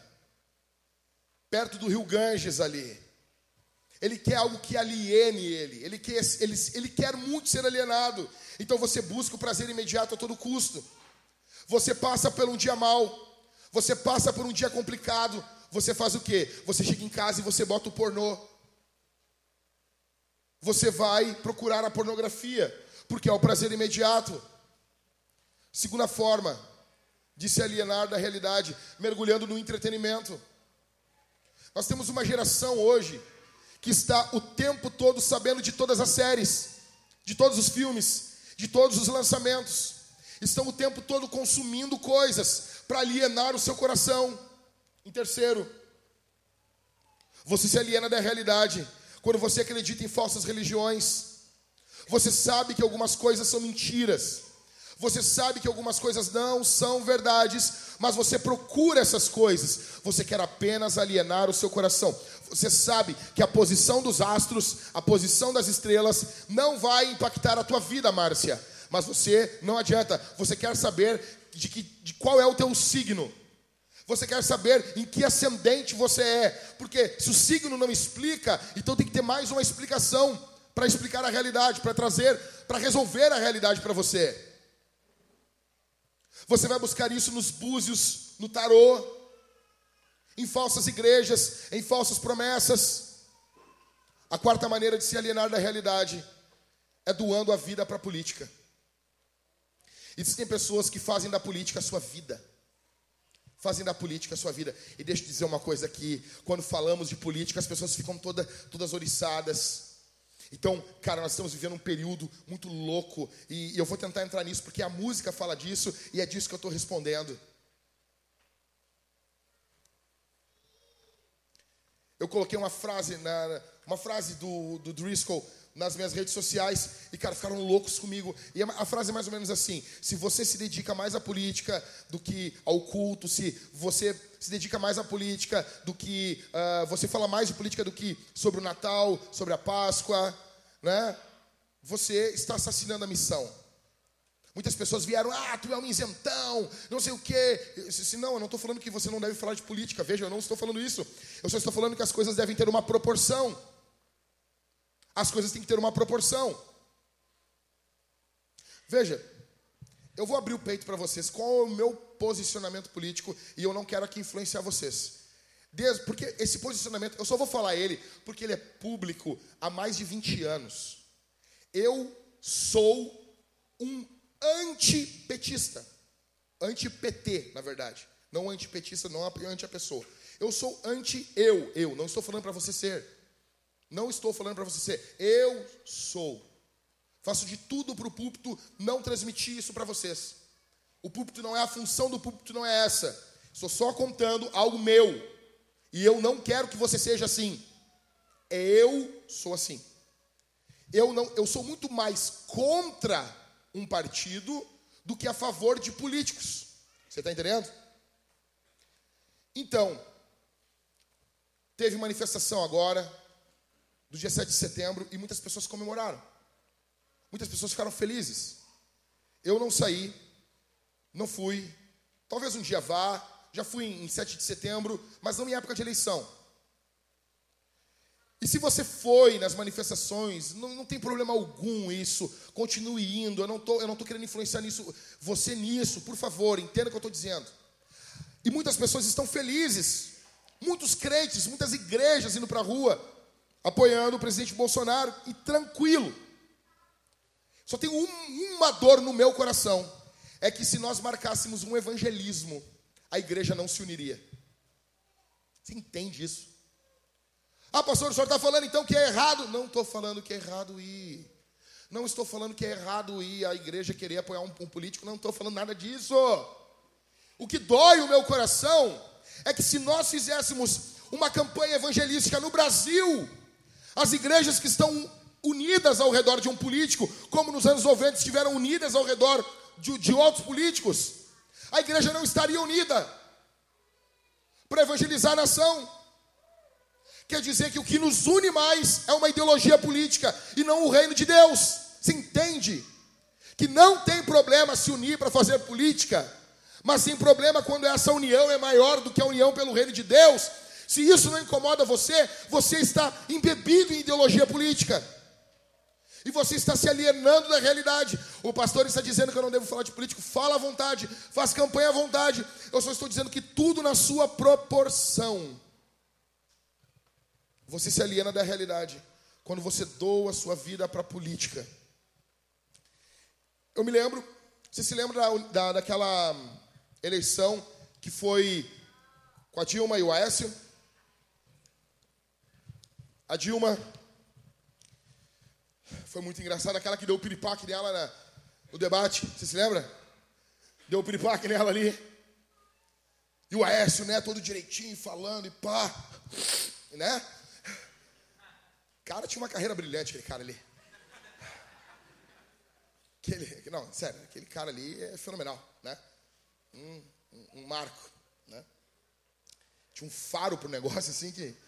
perto do rio Ganges ali. Ele quer algo que aliene ele. Ele quer, ele, ele quer muito ser alienado. Então você busca o prazer imediato a todo custo. Você passa por um dia mal, você passa por um dia complicado, você faz o quê? Você chega em casa e você bota o pornô. Você vai procurar a pornografia, porque é o prazer imediato. Segunda forma de se alienar da realidade, mergulhando no entretenimento. Nós temos uma geração hoje que está o tempo todo sabendo de todas as séries, de todos os filmes, de todos os lançamentos estão o tempo todo consumindo coisas para alienar o seu coração. Em terceiro, você se aliena da realidade quando você acredita em falsas religiões. Você sabe que algumas coisas são mentiras. Você sabe que algumas coisas não são verdades, mas você procura essas coisas. Você quer apenas alienar o seu coração. Você sabe que a posição dos astros, a posição das estrelas, não vai impactar a tua vida, Márcia mas você não adianta, você quer saber de, que, de qual é o teu signo. Você quer saber em que ascendente você é, porque se o signo não explica, então tem que ter mais uma explicação para explicar a realidade, para trazer, para resolver a realidade para você. Você vai buscar isso nos búzios, no tarô, em falsas igrejas, em falsas promessas. A quarta maneira de se alienar da realidade é doando a vida para a política. Existem pessoas que fazem da política a sua vida. Fazem da política a sua vida. E deixa eu dizer uma coisa aqui: quando falamos de política, as pessoas ficam toda, todas oriçadas. Então, cara, nós estamos vivendo um período muito louco. E, e eu vou tentar entrar nisso, porque a música fala disso e é disso que eu estou respondendo. Eu coloquei uma frase, na, uma frase do, do Driscoll nas minhas redes sociais e, cara, ficaram loucos comigo. E a frase é mais ou menos assim: se você se dedica mais à política do que ao culto, se você se dedica mais à política do que. Uh, você fala mais de política do que sobre o Natal, sobre a Páscoa, né? Você está assassinando a missão. Muitas pessoas vieram, ah, tu é um isentão, não sei o quê. Eu disse, não, eu não estou falando que você não deve falar de política. Veja, eu não estou falando isso. Eu só estou falando que as coisas devem ter uma proporção. As coisas têm que ter uma proporção. Veja, eu vou abrir o peito para vocês. Qual é o meu posicionamento político? E eu não quero aqui influenciar vocês. Desde, porque esse posicionamento, eu só vou falar ele porque ele é público há mais de 20 anos. Eu sou um antipetista. Anti-PT, na verdade. Não antipetista, não anti a pessoa. Eu sou anti-eu, eu. Não estou falando para você ser. Não estou falando para você ser, eu sou. Faço de tudo para o púlpito não transmitir isso para vocês. O púlpito não é a função do púlpito, não é essa. Estou só contando algo meu. E eu não quero que você seja assim. Eu sou assim. Eu não, eu sou muito mais contra um partido do que a favor de políticos. Você está entendendo? Então, teve manifestação agora do dia 7 de setembro e muitas pessoas comemoraram. Muitas pessoas ficaram felizes. Eu não saí, não fui. Talvez um dia vá. Já fui em 7 de setembro, mas não em época de eleição. E se você foi nas manifestações, não, não tem problema algum isso. Continue indo. Eu não eu não estou querendo influenciar nisso, você nisso. Por favor, entenda o que eu estou dizendo. E muitas pessoas estão felizes. Muitos crentes, muitas igrejas indo para a rua, apoiando o presidente Bolsonaro e tranquilo. Só tem um, uma dor no meu coração é que se nós marcássemos um evangelismo, a igreja não se uniria. Você entende isso? Ah, pastor, o senhor está falando então que é errado? Não estou falando que é errado ir. Não estou falando que é errado ir a igreja querer apoiar um, um político. Não estou falando nada disso. O que dói o meu coração é que se nós fizéssemos uma campanha evangelística no Brasil, as igrejas que estão unidas ao redor de um político, como nos anos 90 estiveram unidas ao redor de, de outros políticos, a igreja não estaria unida para evangelizar a nação. Quer dizer que o que nos une mais é uma ideologia política e não o reino de Deus. Se entende? Que não tem problema se unir para fazer política, mas tem problema quando essa união é maior do que a união pelo reino de Deus. Se isso não incomoda você, você está embebido em ideologia política. E você está se alienando da realidade. O pastor está dizendo que eu não devo falar de político. Fala à vontade, faz campanha à vontade. Eu só estou dizendo que tudo na sua proporção. Você se aliena da realidade quando você doa a sua vida para a política. Eu me lembro, você se lembra da, da, daquela eleição que foi com a Dilma e o Aécio? A Dilma foi muito engraçado, aquela que deu o piripaque nela na, no debate, você se lembra? Deu o piripaque nela ali. E o Aécio, né, todo direitinho, falando e pá, né? Cara, tinha uma carreira brilhante aquele cara ali. Aquele, não, sério, aquele cara ali é fenomenal, né? Um, um, um marco, né? Tinha um faro pro negócio assim que...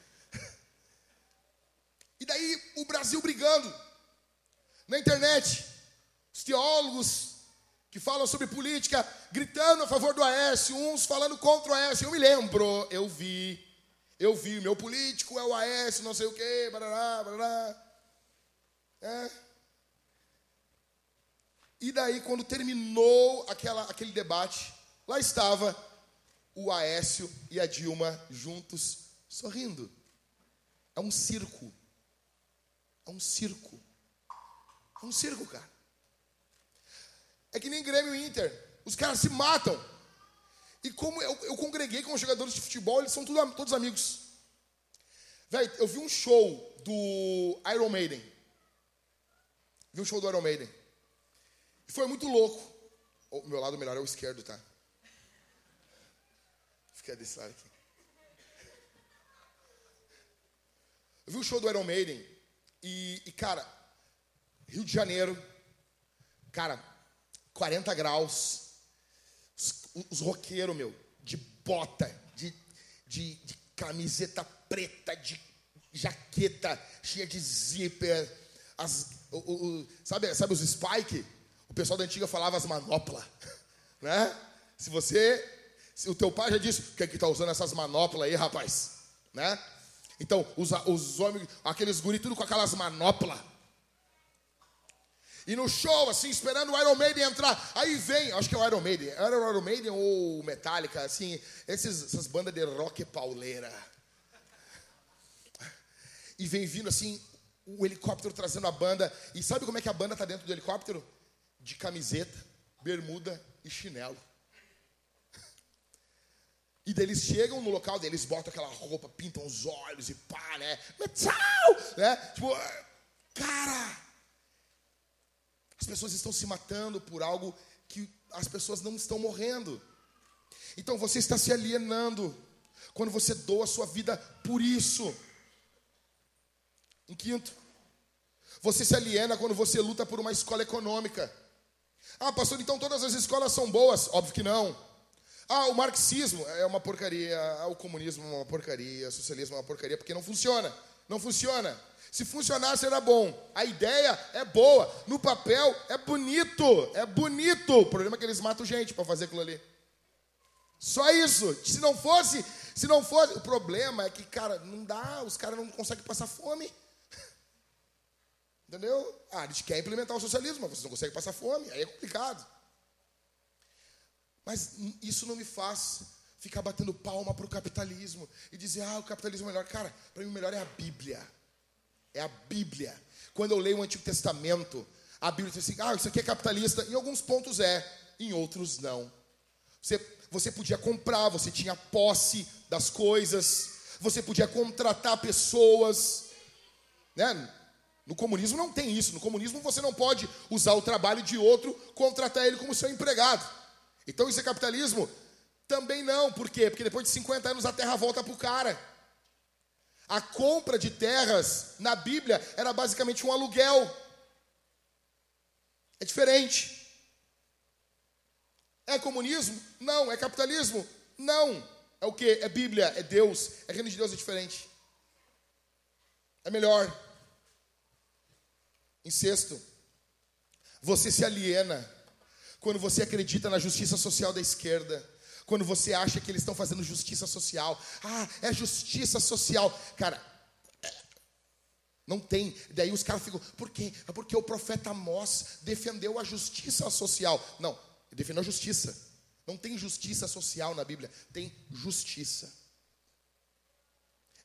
E daí o Brasil brigando na internet, os teólogos que falam sobre política, gritando a favor do Aécio, uns falando contra o Aécio. Eu me lembro, eu vi, eu vi, meu político é o Aécio, não sei o quê, barará, barará. É. E daí, quando terminou aquela, aquele debate, lá estava o Aécio e a Dilma juntos, sorrindo. É um circo. É um circo. É um circo, cara. É que nem Grêmio e Inter. Os caras se matam. E como eu, eu congreguei com os jogadores de futebol, eles são tudo, todos amigos. Velho, eu vi um show do Iron Maiden. Vi um show do Iron Maiden. E foi muito louco. O meu lado melhor é o esquerdo, tá? Fica desse lado aqui. Eu vi um show do Iron Maiden. E, e cara, Rio de Janeiro, cara, 40 graus, os, os roqueiros, meu, de bota, de, de, de camiseta preta, de jaqueta cheia de zíper, as, o, o, sabe, sabe os spike? O pessoal da antiga falava as manoplas, né? Se você, se o teu pai já disse, que é que tá usando essas manoplas aí, rapaz, né? Então, os, os homens, aqueles guri tudo com aquelas manoplas, e no show, assim, esperando o Iron Maiden entrar. Aí vem, acho que é o Iron Maiden. Era o Iron Maiden ou Metallica, assim, esses, essas bandas de rock pauleira. E vem vindo, assim, o helicóptero trazendo a banda. E sabe como é que a banda tá dentro do helicóptero? De camiseta, bermuda e chinelo. E daí eles chegam no local, daí eles botam aquela roupa, pintam os olhos e pá, né? Metal! Né? Tipo, cara, as pessoas estão se matando por algo que as pessoas não estão morrendo. Então você está se alienando quando você doa a sua vida por isso. Em quinto, você se aliena quando você luta por uma escola econômica. Ah, pastor, então todas as escolas são boas? Óbvio que não. Ah, o marxismo é uma porcaria, ah, o comunismo é uma porcaria, o socialismo é uma porcaria, porque não funciona. Não funciona. Se funcionasse era bom. A ideia é boa. No papel é bonito. É bonito. O problema é que eles matam gente para fazer aquilo ali. Só isso. Se não fosse, se não fosse, o problema é que, cara, não dá, os caras não conseguem passar fome. Entendeu? Ah, a gente quer implementar o socialismo, mas vocês não conseguem passar fome, aí é complicado. Mas isso não me faz ficar batendo palma para o capitalismo e dizer, ah, o capitalismo é melhor. Cara, para mim o melhor é a Bíblia. É a Bíblia. Quando eu leio o Antigo Testamento, a Bíblia diz assim, ah, isso aqui é capitalista. Em alguns pontos é, em outros não. Você, você podia comprar, você tinha posse das coisas, você podia contratar pessoas, né? No comunismo não tem isso. No comunismo você não pode usar o trabalho de outro, contratar ele como seu empregado. Então isso é capitalismo? Também não. Por quê? Porque depois de 50 anos a terra volta para o cara. A compra de terras na Bíblia era basicamente um aluguel. É diferente. É comunismo? Não. É capitalismo? Não. É o que? É Bíblia, é Deus. É reino de Deus é diferente. É melhor. Em sexto, você se aliena quando você acredita na justiça social da esquerda. Quando você acha que eles estão fazendo justiça social. Ah, é justiça social. Cara, é, não tem. Daí os caras ficam, por quê? É porque o profeta Amós defendeu a justiça social. Não, ele defendeu a justiça. Não tem justiça social na Bíblia, tem justiça.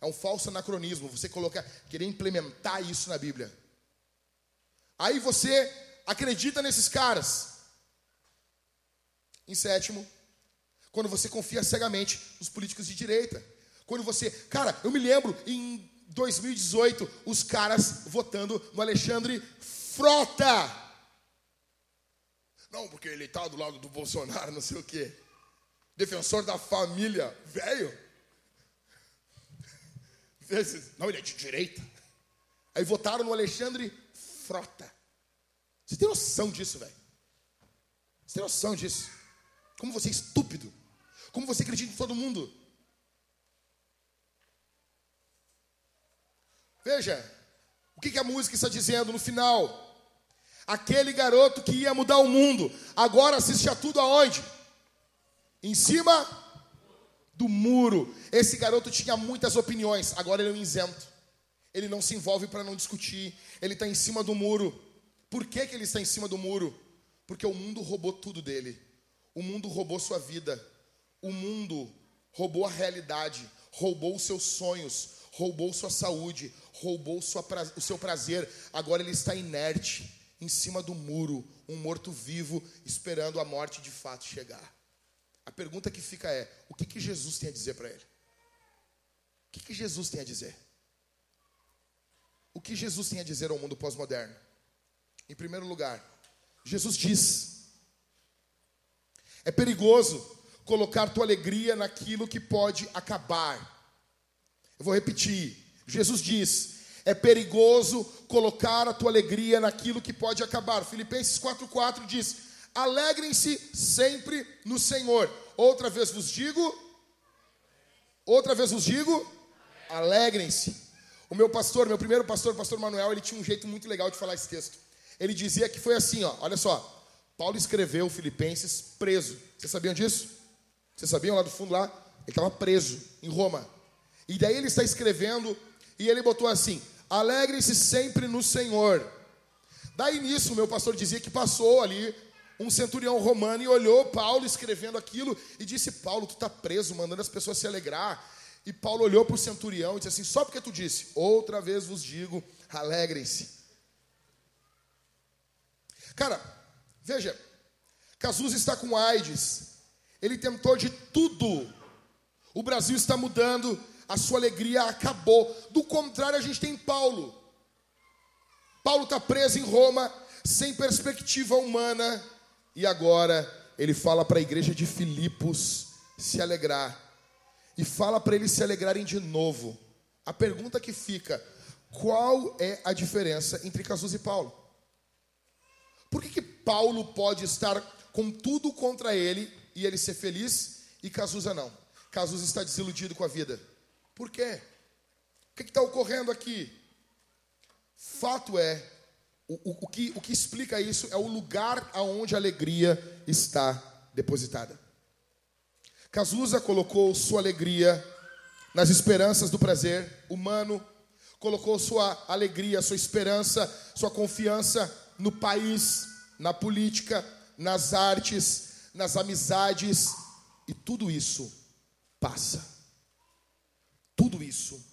É um falso anacronismo você colocar, querer implementar isso na Bíblia. Aí você acredita nesses caras. Em sétimo, quando você confia cegamente nos políticos de direita. Quando você. Cara, eu me lembro em 2018, os caras votando no Alexandre Frota. Não, porque ele está do lado do Bolsonaro, não sei o quê. Defensor da família, velho. Não, ele é de direita. Aí votaram no Alexandre frota. Você tem noção disso, velho? Você tem noção disso? Como você é estúpido. Como você acredita em todo mundo. Veja, o que, a música está dizendo no final? Aquele garoto que ia mudar o mundo, agora assiste a tudo aonde? Em cima do muro. Esse garoto tinha muitas opiniões, agora ele é um isento. Ele não se envolve para não discutir. Ele está em cima do muro. Por que, que ele está em cima do muro? Porque o mundo roubou tudo dele. O mundo roubou sua vida. O mundo roubou a realidade. Roubou os seus sonhos. Roubou sua saúde. Roubou sua, o seu prazer. Agora ele está inerte, em cima do muro. Um morto-vivo, esperando a morte de fato chegar. A pergunta que fica é: o que, que Jesus tem a dizer para ele? O que, que Jesus tem a dizer? O que Jesus tem a dizer ao mundo pós-moderno? Em primeiro lugar, Jesus diz: é perigoso colocar tua alegria naquilo que pode acabar. Eu vou repetir. Jesus diz: é perigoso colocar a tua alegria naquilo que pode acabar. Filipenses 4,4 diz: alegrem-se sempre no Senhor. Outra vez vos digo, outra vez vos digo, alegrem-se. O meu pastor, meu primeiro pastor, pastor Manuel, ele tinha um jeito muito legal de falar esse texto. Ele dizia que foi assim, ó, olha só. Paulo escreveu Filipenses preso. Vocês sabiam disso? Vocês sabiam lá do fundo lá? Ele estava preso em Roma. E daí ele está escrevendo e ele botou assim: Alegre-se sempre no Senhor. Daí nisso, meu pastor dizia que passou ali um centurião romano e olhou Paulo escrevendo aquilo e disse: Paulo, tu está preso, mandando as pessoas se alegrar. E Paulo olhou para o centurião e disse assim: Só porque tu disse, outra vez vos digo, alegrem-se. Cara, veja, Cazuza está com AIDS, ele tentou de tudo. O Brasil está mudando, a sua alegria acabou. Do contrário, a gente tem Paulo. Paulo está preso em Roma, sem perspectiva humana, E agora ele fala para a igreja de Filipos se alegrar. E fala para eles se alegrarem de novo. A pergunta que fica: qual é a diferença entre Cazuza e Paulo? Por que, que Paulo pode estar com tudo contra ele e ele ser feliz e Cazuza não? Cazuza está desiludido com a vida. Por quê? O que está ocorrendo aqui? Fato é, o, o, o, que, o que explica isso é o lugar aonde a alegria está depositada. Cazuza colocou sua alegria nas esperanças do prazer humano, colocou sua alegria, sua esperança, sua confiança no país, na política, nas artes, nas amizades, e tudo isso passa. Tudo isso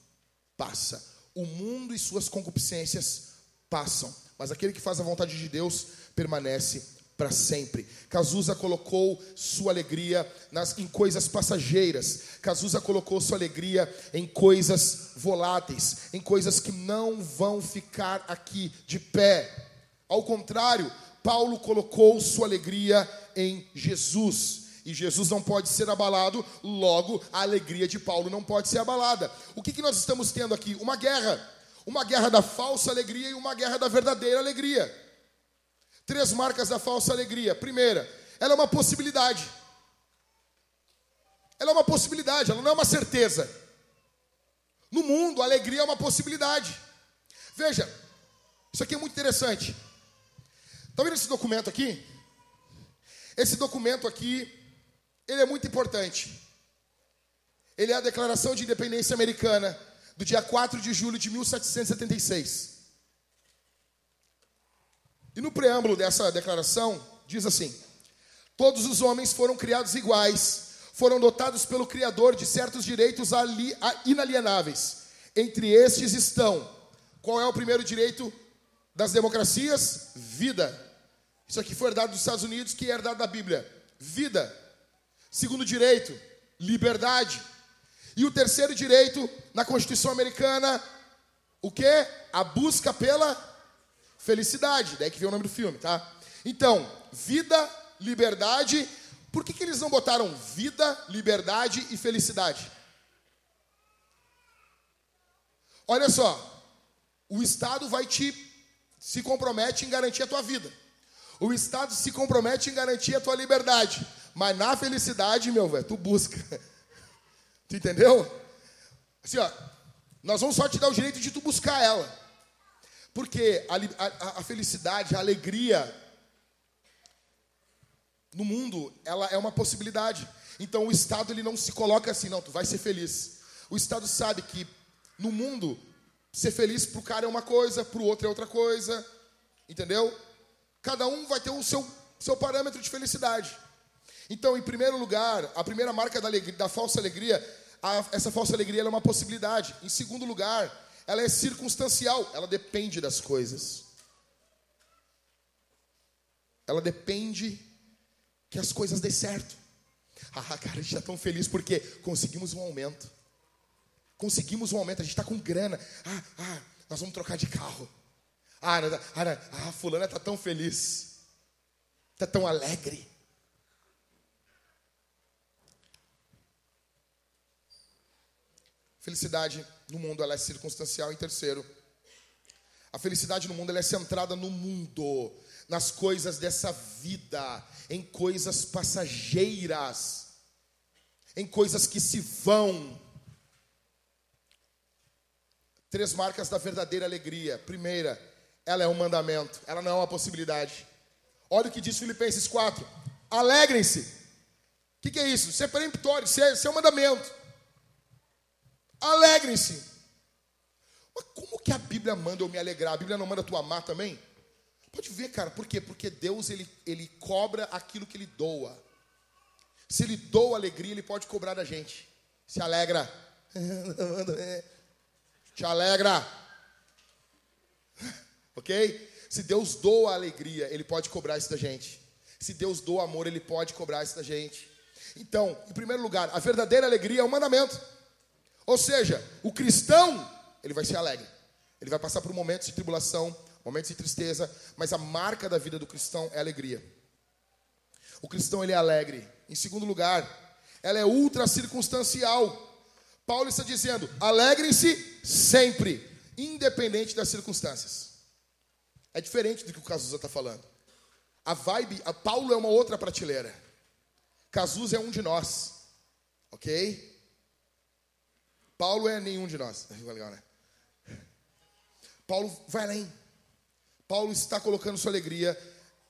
passa. O mundo e suas concupiscências passam, mas aquele que faz a vontade de Deus permanece para sempre. Cazuza colocou sua alegria nas, em coisas passageiras. Cazuza colocou sua alegria em coisas voláteis, em coisas que não vão ficar aqui de pé. Ao contrário, Paulo colocou sua alegria em Jesus. E Jesus não pode ser abalado, logo a alegria de Paulo não pode ser abalada. O que, que nós estamos tendo aqui? Uma guerra. Uma guerra da falsa alegria e uma guerra da verdadeira alegria. Três marcas da falsa alegria. Primeira, ela é uma possibilidade. Ela é uma possibilidade, ela não é uma certeza. No mundo, a alegria é uma possibilidade. Veja, isso aqui é muito interessante. Está vendo esse documento aqui? Esse documento aqui, ele é muito importante. Ele é a Declaração de Independência Americana, do dia 4 de julho de 1776. E no preâmbulo dessa declaração, diz assim: Todos os homens foram criados iguais, foram dotados pelo Criador de certos direitos inalienáveis. Entre estes estão: qual é o primeiro direito das democracias? Vida. Isso aqui foi herdado dos Estados Unidos, que é herdado da Bíblia. Vida. Segundo direito, liberdade. E o terceiro direito na Constituição Americana, o que? A busca pela Felicidade, daí que vem o nome do filme, tá? Então, vida, liberdade. Por que, que eles não botaram vida, liberdade e felicidade? Olha só, o Estado vai te se compromete em garantir a tua vida. O Estado se compromete em garantir a tua liberdade. Mas na felicidade, meu velho, tu busca. tu entendeu? Assim, ó, nós vamos só te dar o direito de tu buscar ela. Porque a, a, a felicidade, a alegria no mundo, ela é uma possibilidade. Então o Estado ele não se coloca assim, não, tu vai ser feliz. O Estado sabe que no mundo ser feliz para o cara é uma coisa, para o outro é outra coisa, entendeu? Cada um vai ter o seu, seu parâmetro de felicidade. Então, em primeiro lugar, a primeira marca da, alegria, da falsa alegria, a, essa falsa alegria é uma possibilidade. Em segundo lugar, ela é circunstancial, ela depende das coisas. Ela depende que as coisas dêem certo. Ah, cara, a gente está tão feliz porque conseguimos um aumento. Conseguimos um aumento, a gente está com grana. Ah, ah, nós vamos trocar de carro. Ah, ah, ah fulana está tão feliz. Está tão alegre. Felicidade no mundo ela é circunstancial. Em terceiro, a felicidade no mundo ela é centrada no mundo, nas coisas dessa vida, em coisas passageiras, em coisas que se vão. Três marcas da verdadeira alegria. Primeira, ela é um mandamento, ela não é uma possibilidade. Olha o que diz Filipenses 4: alegrem-se. O que, que, é isso? Isso é peremptório, isso é, isso é um mandamento. Alegrem-se. Mas como que a Bíblia manda eu me alegrar? A Bíblia não manda tu amar também? Pode ver, cara, por quê? Porque Deus ele, ele cobra aquilo que ele doa. Se ele doa alegria, ele pode cobrar da gente. Se alegra. Te alegra. Ok? Se Deus doa alegria, ele pode cobrar isso da gente. Se Deus doa amor, ele pode cobrar isso da gente. Então, em primeiro lugar, a verdadeira alegria é um mandamento. Ou seja, o cristão, ele vai ser alegre. Ele vai passar por momentos de tribulação, momentos de tristeza, mas a marca da vida do cristão é alegria. O cristão ele é alegre. Em segundo lugar, ela é ultra circunstancial. Paulo está dizendo: alegrem-se sempre, independente das circunstâncias. É diferente do que o Cazuza está falando. A vibe, a Paulo é uma outra prateleira. Cazuza é um de nós, ok? Paulo é nenhum de nós. Legal, né? Paulo vai além. Paulo está colocando sua alegria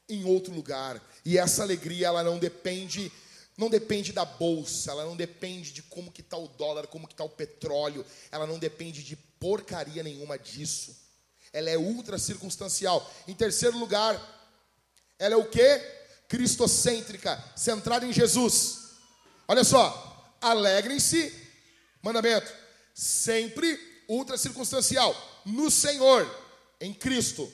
em outro lugar. E essa alegria, ela não depende não depende da bolsa, ela não depende de como que está o dólar, como que está o petróleo, ela não depende de porcaria nenhuma disso. Ela é ultra circunstancial. Em terceiro lugar, ela é o que? Cristocêntrica, centrada em Jesus. Olha só, alegrem-se, mandamento, sempre ultra circunstancial, no Senhor, em Cristo.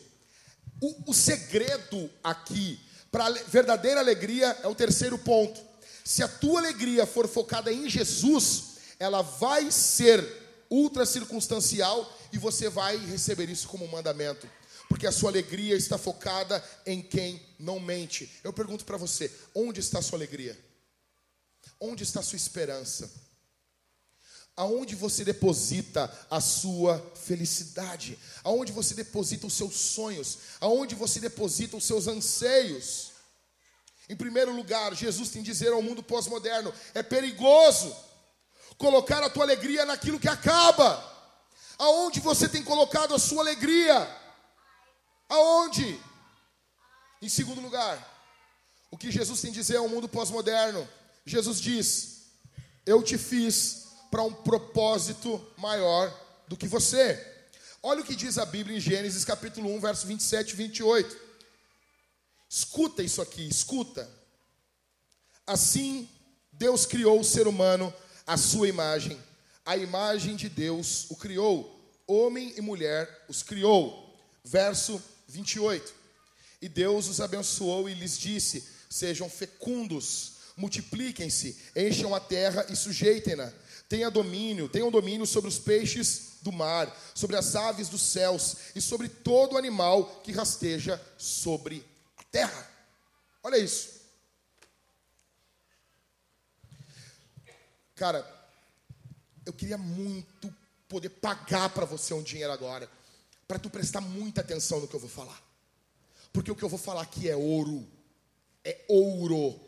O, o segredo aqui para verdadeira alegria é o terceiro ponto. Se a tua alegria for focada em Jesus, ela vai ser ultra circunstancial e você vai receber isso como um mandamento. Porque a sua alegria está focada em quem não mente. Eu pergunto para você: onde está a sua alegria? Onde está a sua esperança? Aonde você deposita a sua felicidade? Aonde você deposita os seus sonhos? Aonde você deposita os seus anseios? Em primeiro lugar, Jesus tem dizer ao mundo pós-moderno: é perigoso colocar a tua alegria naquilo que acaba. Aonde você tem colocado a sua alegria? Aonde? Em segundo lugar, o que Jesus tem que dizer ao mundo pós-moderno? Jesus diz: Eu te fiz para um propósito maior do que você. Olha o que diz a Bíblia em Gênesis capítulo 1, verso 27 e 28. Escuta isso aqui, escuta. Assim, Deus criou o ser humano à sua imagem. A imagem de Deus o criou. Homem e mulher os criou. Verso 28. E Deus os abençoou e lhes disse: Sejam fecundos, multipliquem-se, encham a terra e sujeitem-na. Tenha domínio, tenham domínio sobre os peixes do mar, sobre as aves dos céus e sobre todo animal que rasteja sobre terra. Olha isso. Cara, eu queria muito poder pagar para você um dinheiro agora, para tu prestar muita atenção no que eu vou falar. Porque o que eu vou falar aqui é ouro. É ouro.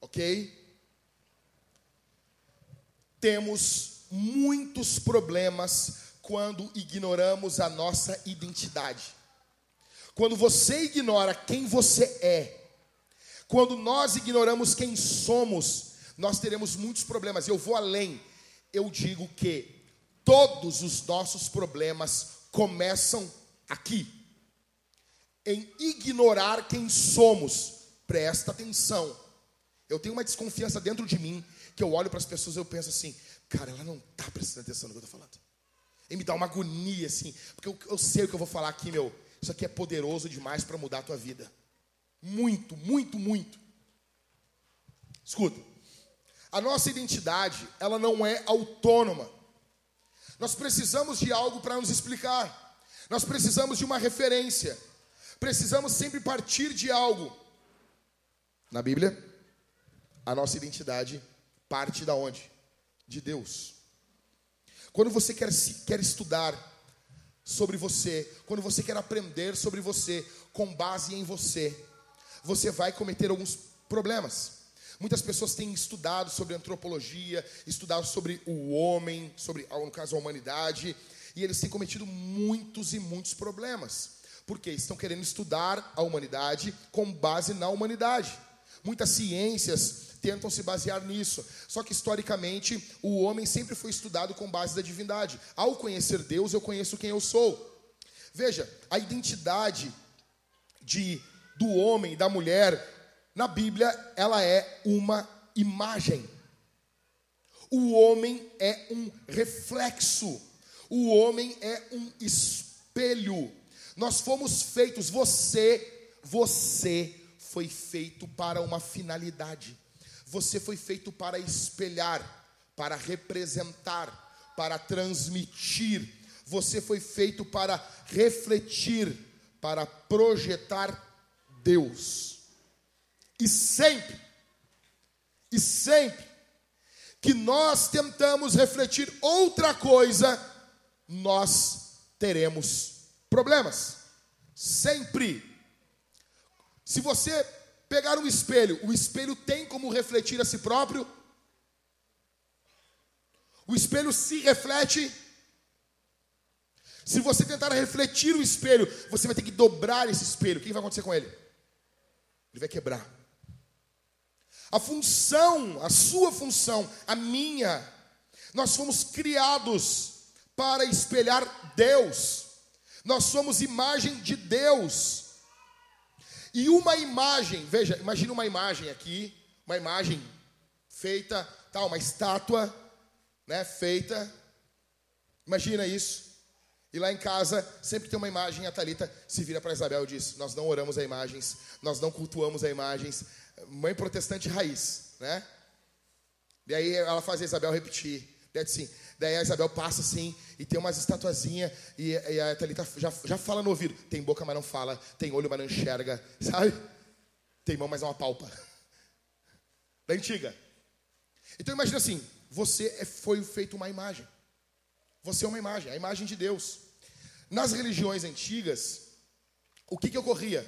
OK? Temos muitos problemas quando ignoramos a nossa identidade. Quando você ignora quem você é, quando nós ignoramos quem somos, nós teremos muitos problemas. Eu vou além. Eu digo que todos os nossos problemas começam aqui. Em ignorar quem somos. Presta atenção. Eu tenho uma desconfiança dentro de mim que eu olho para as pessoas e eu penso assim, cara, ela não está prestando atenção no que eu estou falando. E me dá uma agonia assim, porque eu, eu sei o que eu vou falar aqui, meu. Isso aqui é poderoso demais para mudar a tua vida. Muito, muito, muito. Escuta. A nossa identidade, ela não é autônoma. Nós precisamos de algo para nos explicar. Nós precisamos de uma referência. Precisamos sempre partir de algo. Na Bíblia, a nossa identidade parte da onde? De Deus. Quando você quer, quer estudar sobre você, quando você quer aprender sobre você, com base em você, você vai cometer alguns problemas. Muitas pessoas têm estudado sobre antropologia, estudado sobre o homem, sobre, no caso, a humanidade, e eles têm cometido muitos e muitos problemas. Porque estão querendo estudar a humanidade com base na humanidade. Muitas ciências tentam se basear nisso. Só que historicamente o homem sempre foi estudado com base da divindade. Ao conhecer Deus, eu conheço quem eu sou. Veja, a identidade de do homem da mulher na Bíblia, ela é uma imagem. O homem é um reflexo. O homem é um espelho. Nós fomos feitos, você, você foi feito para uma finalidade. Você foi feito para espelhar, para representar, para transmitir. Você foi feito para refletir, para projetar Deus. E sempre, e sempre que nós tentamos refletir outra coisa, nós teremos problemas. Sempre. Se você pegar um espelho, o espelho tem como refletir a si próprio? O espelho se reflete. Se você tentar refletir o espelho, você vai ter que dobrar esse espelho. O que vai acontecer com ele? Ele vai quebrar. A função, a sua função, a minha, nós fomos criados para espelhar Deus. Nós somos imagem de Deus. E uma imagem, veja, imagine uma imagem aqui, uma imagem feita, tá, uma estátua, né, feita. Imagina isso. E lá em casa sempre tem uma imagem, a Talita se vira para Isabel e diz: "Nós não oramos a imagens, nós não cultuamos a imagens, mãe protestante raiz, né? E aí ela faz a Isabel repetir. Daí, assim, daí a Isabel passa assim, e tem umas estatuazinhas, e, e a Thalita já, já fala no ouvido. Tem boca, mas não fala. Tem olho, mas não enxerga. Sabe? Tem mão, mas não apalpa. Da antiga. Então imagina assim, você é, foi feito uma imagem. Você é uma imagem, a imagem de Deus. Nas religiões antigas, o que, que ocorria?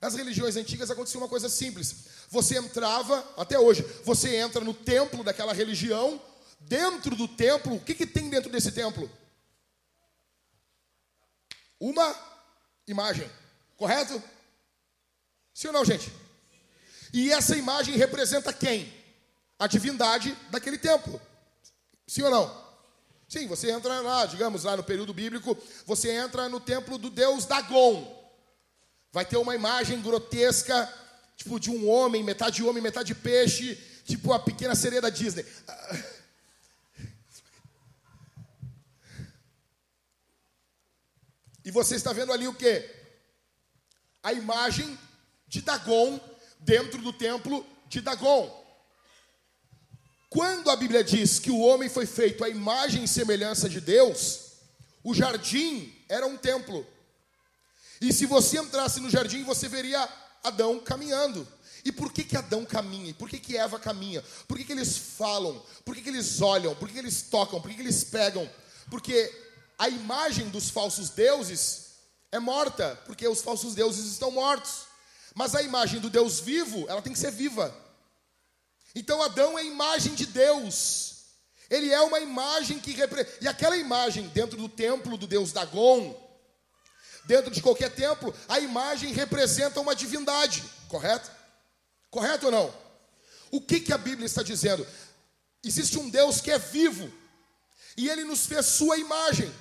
Nas religiões antigas acontecia uma coisa simples. Você entrava, até hoje, você entra no templo daquela religião. Dentro do templo, o que, que tem dentro desse templo? Uma imagem, correto? Sim ou não, gente? E essa imagem representa quem? A divindade daquele templo. Sim ou não? Sim, você entra lá, digamos, lá no período bíblico, você entra no templo do deus Dagon. Vai ter uma imagem grotesca, tipo de um homem, metade homem, metade peixe, tipo a pequena sereia da Disney. E você está vendo ali o que? A imagem de Dagon dentro do templo de Dagon. Quando a Bíblia diz que o homem foi feito à imagem e semelhança de Deus, o jardim era um templo. E se você entrasse no jardim, você veria Adão caminhando. E por que, que Adão caminha? Por que, que Eva caminha? Por que, que eles falam? Por que, que eles olham? Por que, que eles tocam? Por que, que eles pegam? Porque a imagem dos falsos deuses é morta, porque os falsos deuses estão mortos. Mas a imagem do Deus vivo, ela tem que ser viva. Então Adão é a imagem de Deus. Ele é uma imagem que representa. E aquela imagem dentro do templo do Deus Dagon, Dentro de qualquer templo, a imagem representa uma divindade, correto? Correto ou não? O que, que a Bíblia está dizendo? Existe um Deus que é vivo, e ele nos fez sua imagem.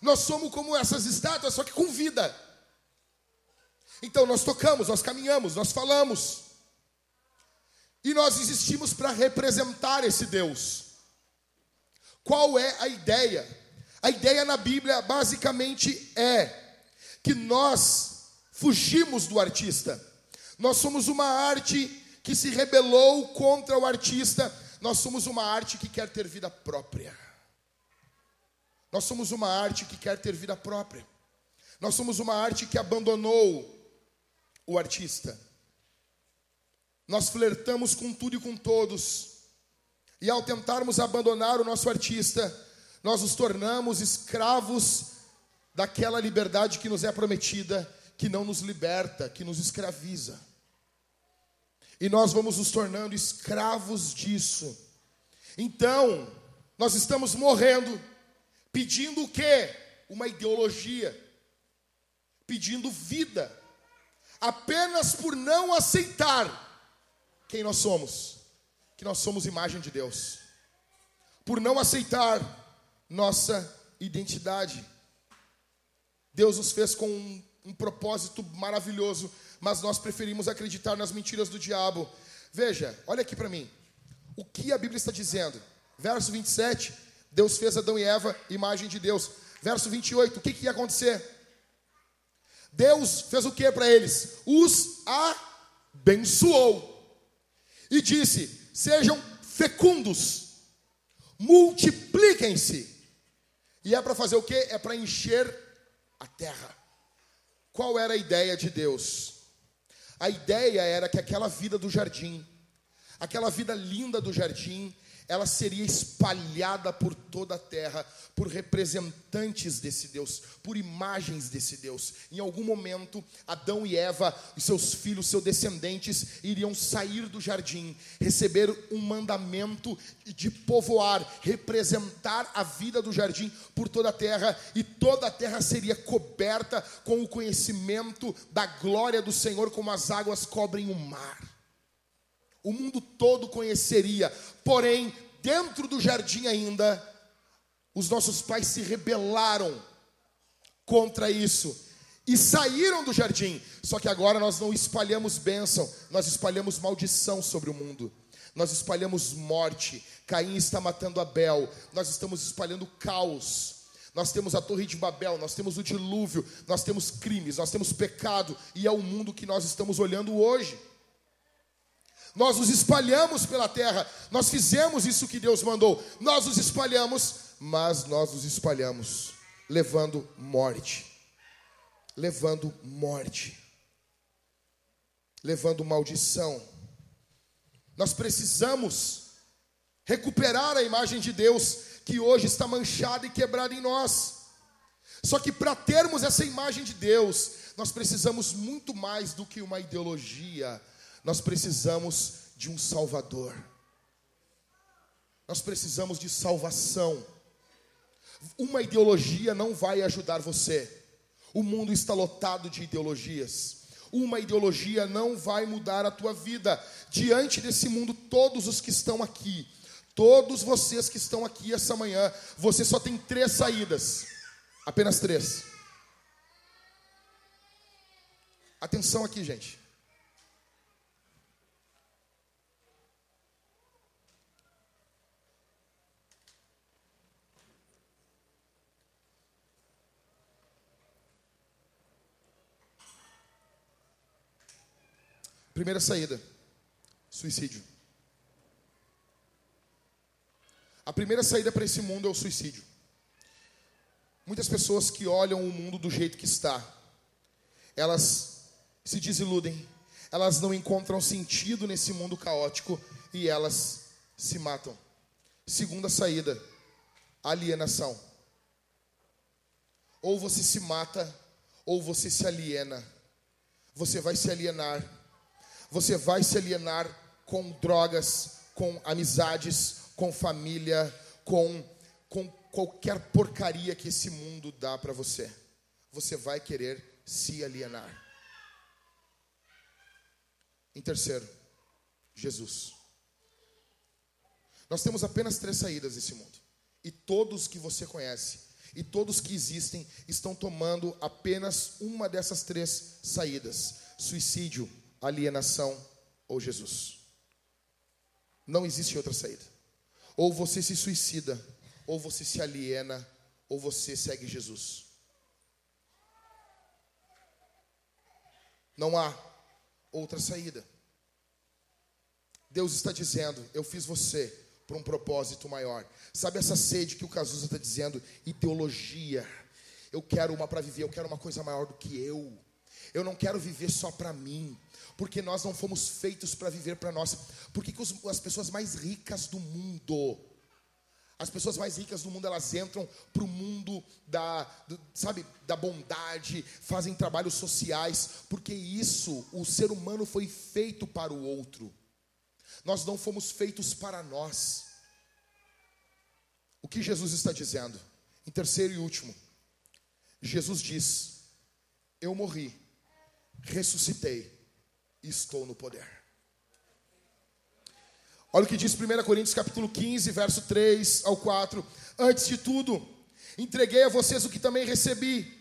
Nós somos como essas estátuas, só que com vida. Então nós tocamos, nós caminhamos, nós falamos. E nós existimos para representar esse Deus. Qual é a ideia? A ideia na Bíblia basicamente é que nós fugimos do artista. Nós somos uma arte que se rebelou contra o artista. Nós somos uma arte que quer ter vida própria. Nós somos uma arte que quer ter vida própria. Nós somos uma arte que abandonou o artista. Nós flertamos com tudo e com todos. E ao tentarmos abandonar o nosso artista, nós nos tornamos escravos daquela liberdade que nos é prometida, que não nos liberta, que nos escraviza. E nós vamos nos tornando escravos disso. Então, nós estamos morrendo, pedindo o quê? Uma ideologia, pedindo vida, apenas por não aceitar quem nós somos, que nós somos imagem de Deus, por não aceitar nossa identidade. Deus nos fez com um, um propósito maravilhoso, mas nós preferimos acreditar nas mentiras do diabo. Veja, olha aqui para mim. O que a Bíblia está dizendo? Verso 27, Deus fez Adão e Eva, imagem de Deus. Verso 28, o que, que ia acontecer? Deus fez o que para eles? Os abençoou. E disse: sejam fecundos, multipliquem-se. E é para fazer o que? É para encher a terra. Qual era a ideia de Deus? A ideia era que aquela vida do jardim, aquela vida linda do jardim, ela seria espalhada por toda a terra, por representantes desse Deus, por imagens desse Deus. Em algum momento, Adão e Eva, os seus filhos, seus descendentes, iriam sair do jardim, receber um mandamento de povoar, representar a vida do jardim por toda a terra, e toda a terra seria coberta com o conhecimento da glória do Senhor, como as águas cobrem o mar o mundo todo conheceria. Porém, dentro do jardim ainda, os nossos pais se rebelaram contra isso e saíram do jardim. Só que agora nós não espalhamos bênção, nós espalhamos maldição sobre o mundo. Nós espalhamos morte. Caim está matando Abel. Nós estamos espalhando caos. Nós temos a Torre de Babel, nós temos o dilúvio, nós temos crimes, nós temos pecado, e é o mundo que nós estamos olhando hoje nós nos espalhamos pela terra, nós fizemos isso que Deus mandou, nós nos espalhamos, mas nós nos espalhamos levando morte, levando morte, levando maldição. Nós precisamos recuperar a imagem de Deus que hoje está manchada e quebrada em nós. Só que para termos essa imagem de Deus, nós precisamos muito mais do que uma ideologia nós precisamos de um Salvador. Nós precisamos de salvação. Uma ideologia não vai ajudar você. O mundo está lotado de ideologias. Uma ideologia não vai mudar a tua vida. Diante desse mundo, todos os que estão aqui, todos vocês que estão aqui essa manhã, você só tem três saídas. Apenas três. Atenção aqui, gente. Primeira saída: suicídio. A primeira saída para esse mundo é o suicídio. Muitas pessoas que olham o mundo do jeito que está, elas se desiludem, elas não encontram sentido nesse mundo caótico e elas se matam. Segunda saída: alienação. Ou você se mata, ou você se aliena. Você vai se alienar você vai se alienar com drogas, com amizades, com família, com, com qualquer porcaria que esse mundo dá para você. Você vai querer se alienar. Em terceiro, Jesus. Nós temos apenas três saídas nesse mundo. E todos que você conhece, e todos que existem, estão tomando apenas uma dessas três saídas: suicídio, alienação ou Jesus. Não existe outra saída. Ou você se suicida, ou você se aliena, ou você segue Jesus. Não há outra saída. Deus está dizendo: Eu fiz você para um propósito maior. Sabe essa sede que o Cazuza está dizendo? Ideologia. Eu quero uma para viver, eu quero uma coisa maior do que eu. Eu não quero viver só para mim porque nós não fomos feitos para viver para nós. Por que, que os, as pessoas mais ricas do mundo, as pessoas mais ricas do mundo, elas entram para o mundo da, do, sabe, da bondade, fazem trabalhos sociais, porque isso, o ser humano foi feito para o outro. Nós não fomos feitos para nós. O que Jesus está dizendo? Em terceiro e último, Jesus diz: Eu morri, ressuscitei estou no poder. Olha o que diz 1 Coríntios capítulo 15, verso 3 ao 4. Antes de tudo, entreguei a vocês o que também recebi,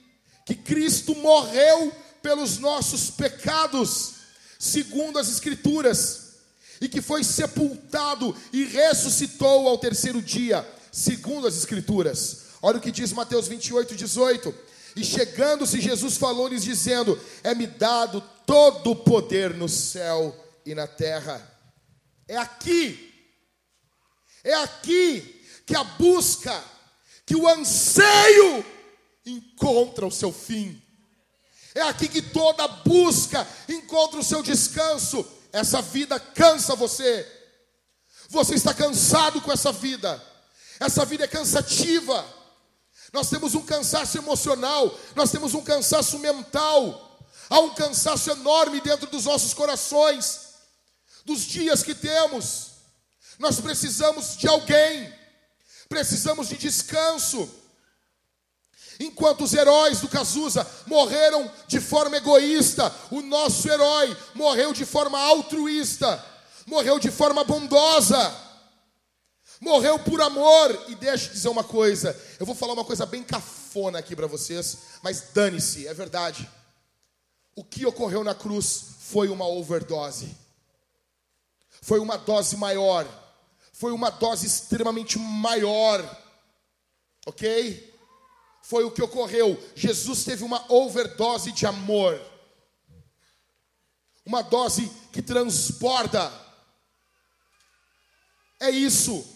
que Cristo morreu pelos nossos pecados, segundo as escrituras, e que foi sepultado e ressuscitou ao terceiro dia, segundo as escrituras. Olha o que diz Mateus 28, 18. E chegando-se, Jesus falou-lhes, dizendo: É-me dado todo o poder no céu e na terra. É aqui, é aqui que a busca, que o anseio encontra o seu fim. É aqui que toda busca encontra o seu descanso. Essa vida cansa você. Você está cansado com essa vida. Essa vida é cansativa. Nós temos um cansaço emocional, nós temos um cansaço mental. Há um cansaço enorme dentro dos nossos corações, dos dias que temos. Nós precisamos de alguém, precisamos de descanso. Enquanto os heróis do Cazuza morreram de forma egoísta, o nosso herói morreu de forma altruísta, morreu de forma bondosa, morreu por amor. E deixa eu dizer uma coisa: eu vou falar uma coisa bem cafona aqui para vocês, mas dane-se, é verdade. O que ocorreu na cruz foi uma overdose, foi uma dose maior, foi uma dose extremamente maior, ok? foi o que ocorreu. Jesus teve uma overdose de amor, uma dose que transborda. É isso.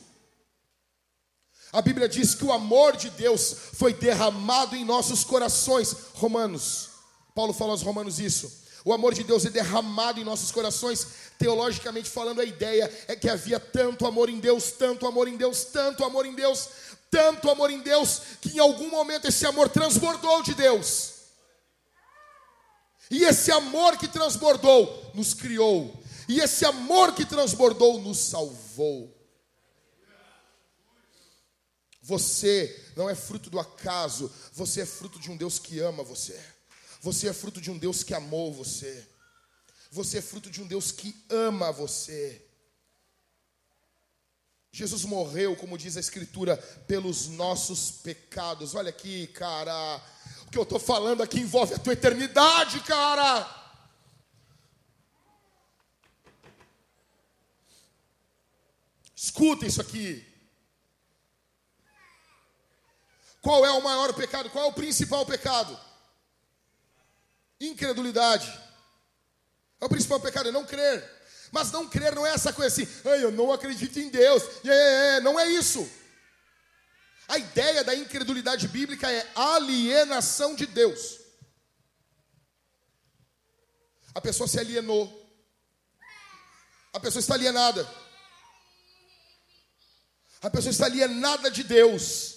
A Bíblia diz que o amor de Deus foi derramado em nossos corações. Romanos, Paulo fala aos Romanos isso. O amor de Deus é derramado em nossos corações. Teologicamente falando, a ideia é que havia tanto amor em Deus, tanto amor em Deus, tanto amor em Deus, tanto amor em Deus, que em algum momento esse amor transbordou de Deus. E esse amor que transbordou nos criou. E esse amor que transbordou nos salvou. Você não é fruto do acaso, você é fruto de um Deus que ama você. Você é fruto de um Deus que amou você. Você é fruto de um Deus que ama você. Jesus morreu, como diz a Escritura, pelos nossos pecados. Olha aqui, cara. O que eu estou falando aqui envolve a tua eternidade, cara. Escuta isso aqui. Qual é o maior pecado? Qual é o principal pecado? Incredulidade. É o principal pecado, é não crer. Mas não crer não é essa coisa assim, eu não acredito em Deus. É, não é isso. A ideia da incredulidade bíblica é alienação de Deus. A pessoa se alienou. A pessoa está alienada. A pessoa está alienada de Deus.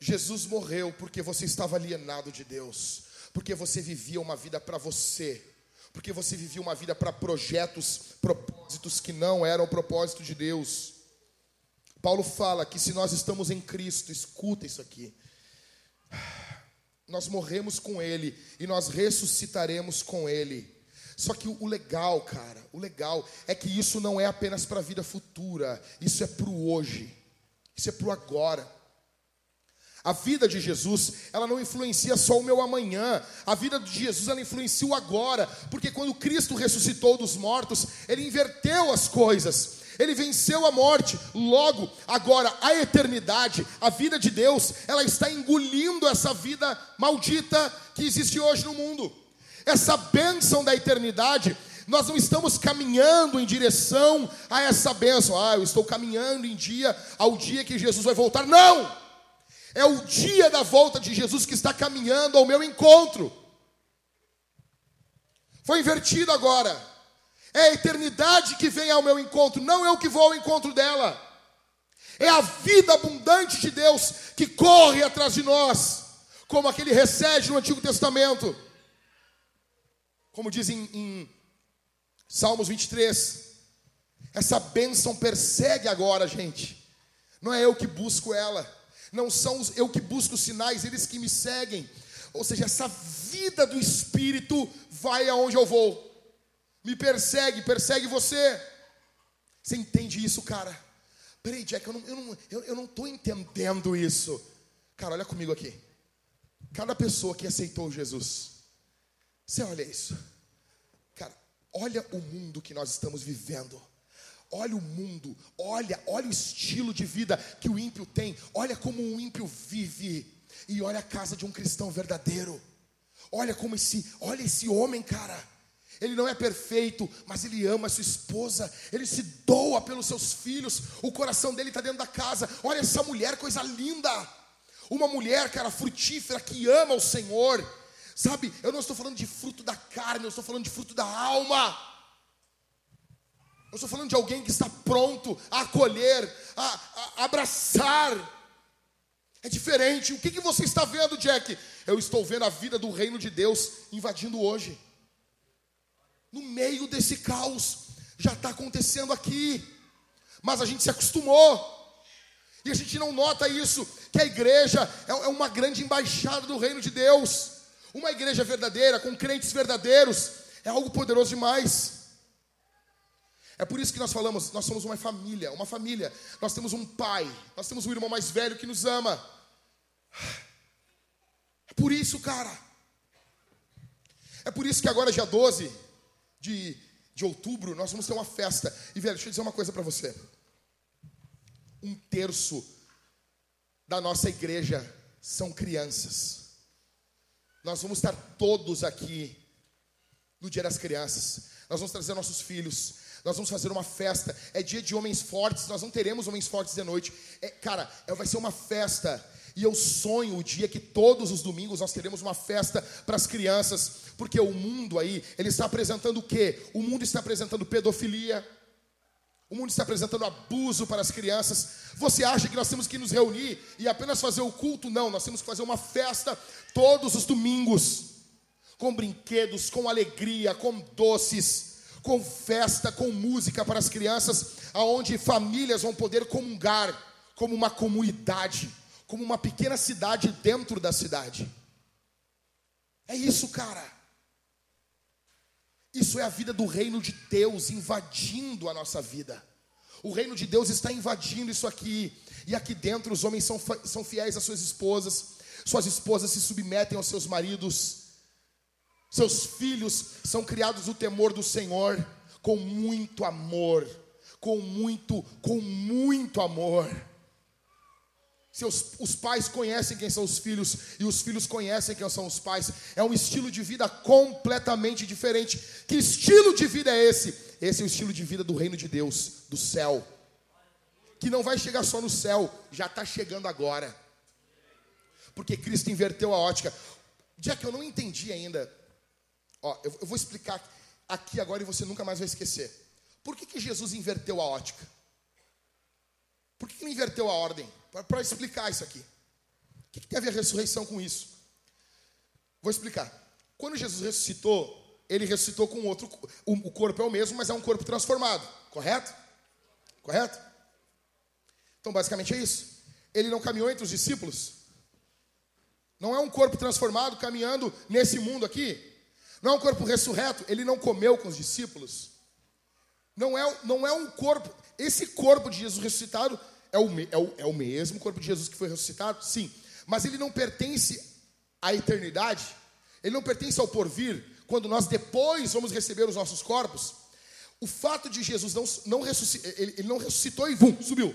Jesus morreu porque você estava alienado de Deus, porque você vivia uma vida para você porque você vivia uma vida para projetos, propósitos que não eram o propósito de Deus. Paulo fala que se nós estamos em Cristo, escuta isso aqui. Nós morremos com Ele e nós ressuscitaremos com Ele. Só que o legal, cara, o legal é que isso não é apenas para a vida futura, isso é para o hoje, isso é para o agora. A vida de Jesus, ela não influencia só o meu amanhã. A vida de Jesus, ela influencia o agora. Porque quando Cristo ressuscitou dos mortos, ele inverteu as coisas. Ele venceu a morte. Logo, agora, a eternidade, a vida de Deus, ela está engolindo essa vida maldita que existe hoje no mundo. Essa bênção da eternidade, nós não estamos caminhando em direção a essa bênção. Ah, eu estou caminhando em dia ao dia que Jesus vai voltar. Não! É o dia da volta de Jesus que está caminhando ao meu encontro. Foi invertido agora. É a eternidade que vem ao meu encontro, não eu que vou ao encontro dela. É a vida abundante de Deus que corre atrás de nós, como aquele recede no Antigo Testamento. Como diz em, em Salmos 23. Essa bênção persegue agora, gente. Não é eu que busco ela não são eu que busco sinais, eles que me seguem. Ou seja, essa vida do Espírito vai aonde eu vou, me persegue, persegue você. Você entende isso, cara? Peraí, Jack, eu não estou não, eu, eu não entendendo isso. Cara, olha comigo aqui. Cada pessoa que aceitou Jesus, você olha isso. Cara, olha o mundo que nós estamos vivendo. Olha o mundo, olha, olha o estilo de vida que o ímpio tem, olha como um ímpio vive, e olha a casa de um cristão verdadeiro. Olha como esse, olha esse homem, cara. Ele não é perfeito, mas ele ama a sua esposa, ele se doa pelos seus filhos, o coração dele está dentro da casa. Olha essa mulher, coisa linda. Uma mulher, cara, frutífera que ama o Senhor. Sabe, eu não estou falando de fruto da carne, eu estou falando de fruto da alma. Eu estou falando de alguém que está pronto a acolher, a, a abraçar. É diferente. O que, que você está vendo, Jack? Eu estou vendo a vida do reino de Deus invadindo hoje. No meio desse caos, já está acontecendo aqui. Mas a gente se acostumou. E a gente não nota isso, que a igreja é, é uma grande embaixada do reino de Deus. Uma igreja verdadeira, com crentes verdadeiros, é algo poderoso demais. É por isso que nós falamos, nós somos uma família, uma família. Nós temos um pai, nós temos um irmão mais velho que nos ama. É por isso, cara. É por isso que agora, dia 12 de, de outubro, nós vamos ter uma festa. E, velho, deixa eu dizer uma coisa para você um terço da nossa igreja são crianças. Nós vamos estar todos aqui no Dia das Crianças. Nós vamos trazer nossos filhos. Nós vamos fazer uma festa. É dia de homens fortes. Nós não teremos homens fortes de noite. É, cara, é, vai ser uma festa. E eu sonho o dia que todos os domingos nós teremos uma festa para as crianças, porque o mundo aí, ele está apresentando o quê? O mundo está apresentando pedofilia, o mundo está apresentando abuso para as crianças. Você acha que nós temos que nos reunir e apenas fazer o culto? Não, nós temos que fazer uma festa todos os domingos, com brinquedos, com alegria, com doces, com festa, com música para as crianças, aonde famílias vão poder comungar como uma comunidade, como uma pequena cidade dentro da cidade. É isso, cara. Isso é a vida do reino de Deus invadindo a nossa vida. O reino de Deus está invadindo isso aqui. E aqui dentro os homens são, são fiéis às suas esposas. Suas esposas se submetem aos seus maridos. Seus filhos são criados no temor do Senhor, com muito amor. Com muito, com muito amor. Seus, os pais conhecem quem são os filhos e os filhos conhecem quem são os pais. É um estilo de vida completamente diferente. Que estilo de vida é esse? Esse é o estilo de vida do reino de Deus, do céu. Que não vai chegar só no céu, já está chegando agora. Porque Cristo inverteu a ótica. Já que eu não entendi ainda, ó, eu, eu vou explicar aqui agora e você nunca mais vai esquecer. Por que, que Jesus inverteu a ótica? Por que, que ele inverteu a ordem? para explicar isso aqui. O que, que tem a ver a ressurreição com isso? Vou explicar. Quando Jesus ressuscitou, ele ressuscitou com outro. O corpo é o mesmo, mas é um corpo transformado. Correto? Correto? Então, basicamente é isso. Ele não caminhou entre os discípulos. Não é um corpo transformado caminhando nesse mundo aqui. Não é um corpo ressurreto. Ele não comeu com os discípulos. Não é, não é um corpo. Esse corpo de Jesus ressuscitado é o, é, o, é o mesmo corpo de Jesus que foi ressuscitado? Sim. Mas ele não pertence à eternidade, ele não pertence ao porvir, quando nós depois vamos receber os nossos corpos. O fato de Jesus não, não ressuscitar, ele, ele não ressuscitou e vum, subiu.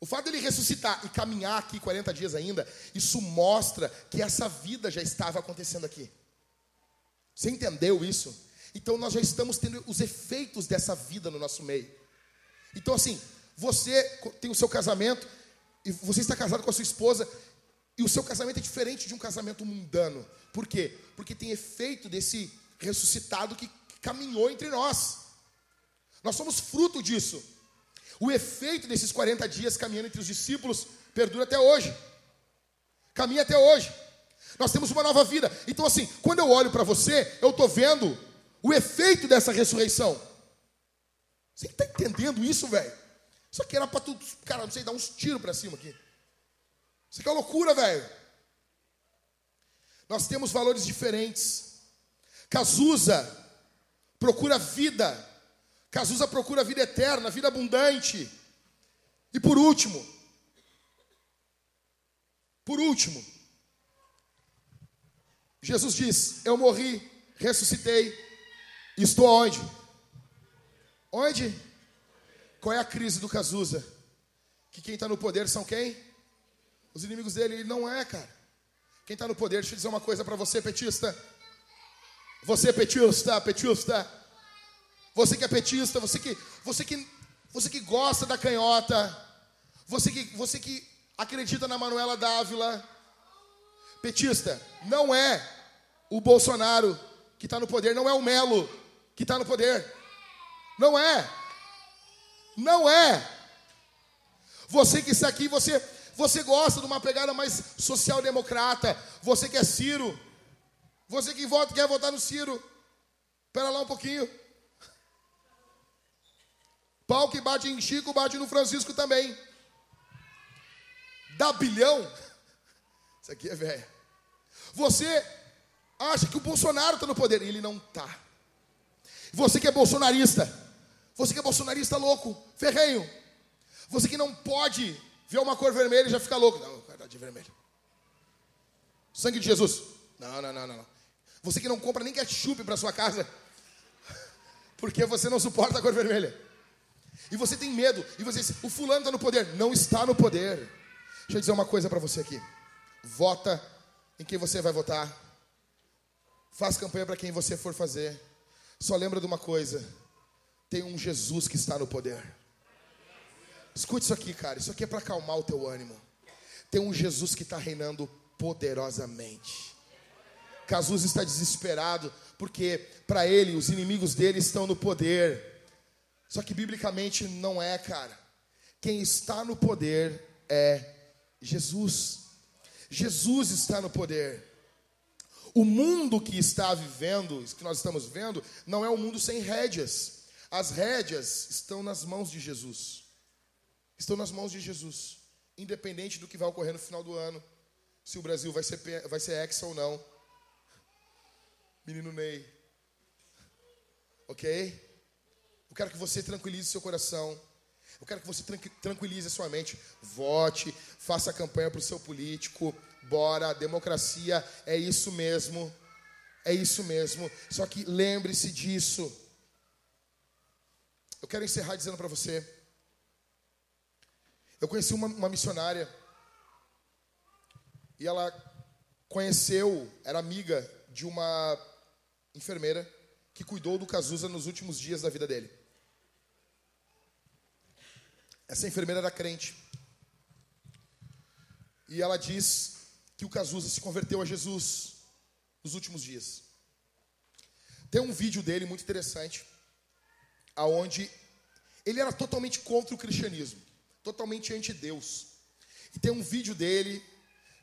O fato dele ressuscitar e caminhar aqui 40 dias ainda, isso mostra que essa vida já estava acontecendo aqui. Você entendeu isso? Então nós já estamos tendo os efeitos dessa vida no nosso meio. Então, assim, você tem o seu casamento, e você está casado com a sua esposa, e o seu casamento é diferente de um casamento mundano. Por quê? Porque tem efeito desse ressuscitado que caminhou entre nós. Nós somos fruto disso. O efeito desses 40 dias caminhando entre os discípulos perdura até hoje. Caminha até hoje. Nós temos uma nova vida. Então, assim, quando eu olho para você, eu estou vendo o efeito dessa ressurreição. Você está entendendo isso, velho? Isso aqui era para tu, cara, não sei, dar uns tiros para cima aqui. Isso aqui é loucura, velho. Nós temos valores diferentes. Cazuza procura vida. Cazuza procura vida eterna, vida abundante. E por último, por último, Jesus diz: Eu morri, ressuscitei, estou onde? Onde? Qual é a crise do Cazuza? Que quem está no poder são quem? Os inimigos dele. Ele não é, cara. Quem está no poder, deixa eu dizer uma coisa para você, petista. Você, petista, petista. Você que é petista, você que, você que, você que gosta da canhota. Você que, você que acredita na Manuela Dávila, petista, não é o Bolsonaro que está no poder, não é o Melo que está no poder. Não é. Não é. Você que está aqui, você, você gosta de uma pegada mais social-democrata. Você que é Ciro. Você que vota, quer votar no Ciro. Espera lá um pouquinho. Pau que bate em Chico, bate no Francisco também. Dá bilhão. Isso aqui é velho. Você acha que o Bolsonaro está no poder. Ele não está. Você que é bolsonarista. Você que é bolsonarista louco, ferrenho. Você que não pode ver uma cor vermelha e já fica louco. Não, cara, de vermelho. Sangue de Jesus. Não, não, não, não. Você que não compra nem ketchup para sua casa. Porque você não suporta a cor vermelha. E você tem medo. E você diz, o fulano está no poder. Não está no poder. Deixa eu dizer uma coisa para você aqui. Vota em quem você vai votar. Faz campanha para quem você for fazer. Só lembra de uma coisa: tem um Jesus que está no poder. Escute isso aqui, cara. Isso aqui é para acalmar o teu ânimo. Tem um Jesus que está reinando poderosamente. Cazuza está desesperado porque para ele os inimigos dele estão no poder. Só que biblicamente não é, cara. Quem está no poder é Jesus. Jesus está no poder. O mundo que está vivendo, que nós estamos vendo, não é um mundo sem rédeas. As rédeas estão nas mãos de Jesus. Estão nas mãos de Jesus. Independente do que vai ocorrer no final do ano, se o Brasil vai ser, vai ser ex ou não. Menino Ney. Ok? Eu quero que você tranquilize seu coração. Eu quero que você tranquilize a sua mente. Vote, faça campanha para o seu político. Bora, democracia é isso mesmo. É isso mesmo. Só que lembre-se disso. Eu quero encerrar dizendo para você. Eu conheci uma, uma missionária. E ela conheceu, era amiga de uma enfermeira que cuidou do Cazuza nos últimos dias da vida dele. Essa enfermeira era crente. E ela diz que o Cazuza se converteu a Jesus nos últimos dias. Tem um vídeo dele muito interessante, aonde ele era totalmente contra o cristianismo, totalmente anti-Deus. E tem um vídeo dele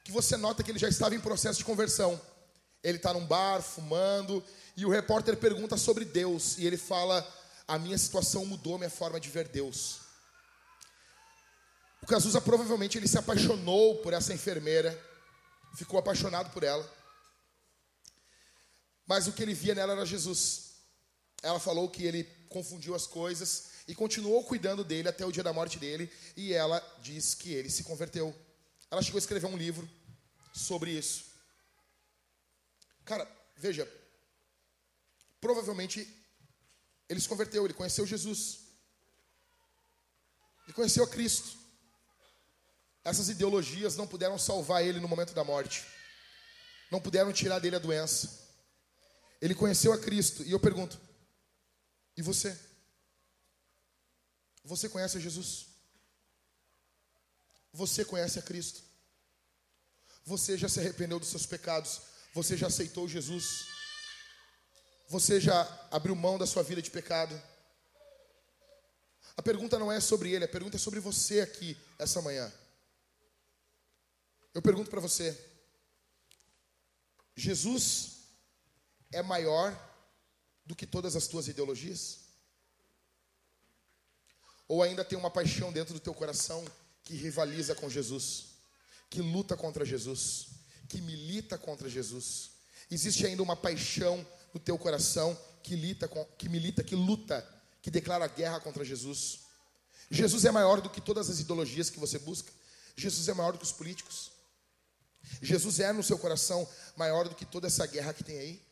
que você nota que ele já estava em processo de conversão. Ele está num bar, fumando, e o repórter pergunta sobre Deus, e ele fala: A minha situação mudou minha forma de ver Deus. O Cazuza provavelmente ele se apaixonou por essa enfermeira, ficou apaixonado por ela. Mas o que ele via nela era Jesus. Ela falou que ele confundiu as coisas e continuou cuidando dele até o dia da morte dele, e ela diz que ele se converteu. Ela chegou a escrever um livro sobre isso. Cara, veja, provavelmente ele se converteu, ele conheceu Jesus. Ele conheceu a Cristo. Essas ideologias não puderam salvar ele no momento da morte. Não puderam tirar dele a doença. Ele conheceu a Cristo. E eu pergunto: e você? Você conhece a Jesus? Você conhece a Cristo? Você já se arrependeu dos seus pecados? Você já aceitou Jesus? Você já abriu mão da sua vida de pecado? A pergunta não é sobre ele, a pergunta é sobre você aqui essa manhã. Eu pergunto para você: Jesus é maior do que todas as tuas ideologias? Ou ainda tem uma paixão dentro do teu coração que rivaliza com Jesus, que luta contra Jesus, que milita contra Jesus? Existe ainda uma paixão no teu coração que, lita, que milita, que luta, que declara guerra contra Jesus? Jesus é maior do que todas as ideologias que você busca. Jesus é maior do que os políticos. Jesus é no seu coração maior do que toda essa guerra que tem aí.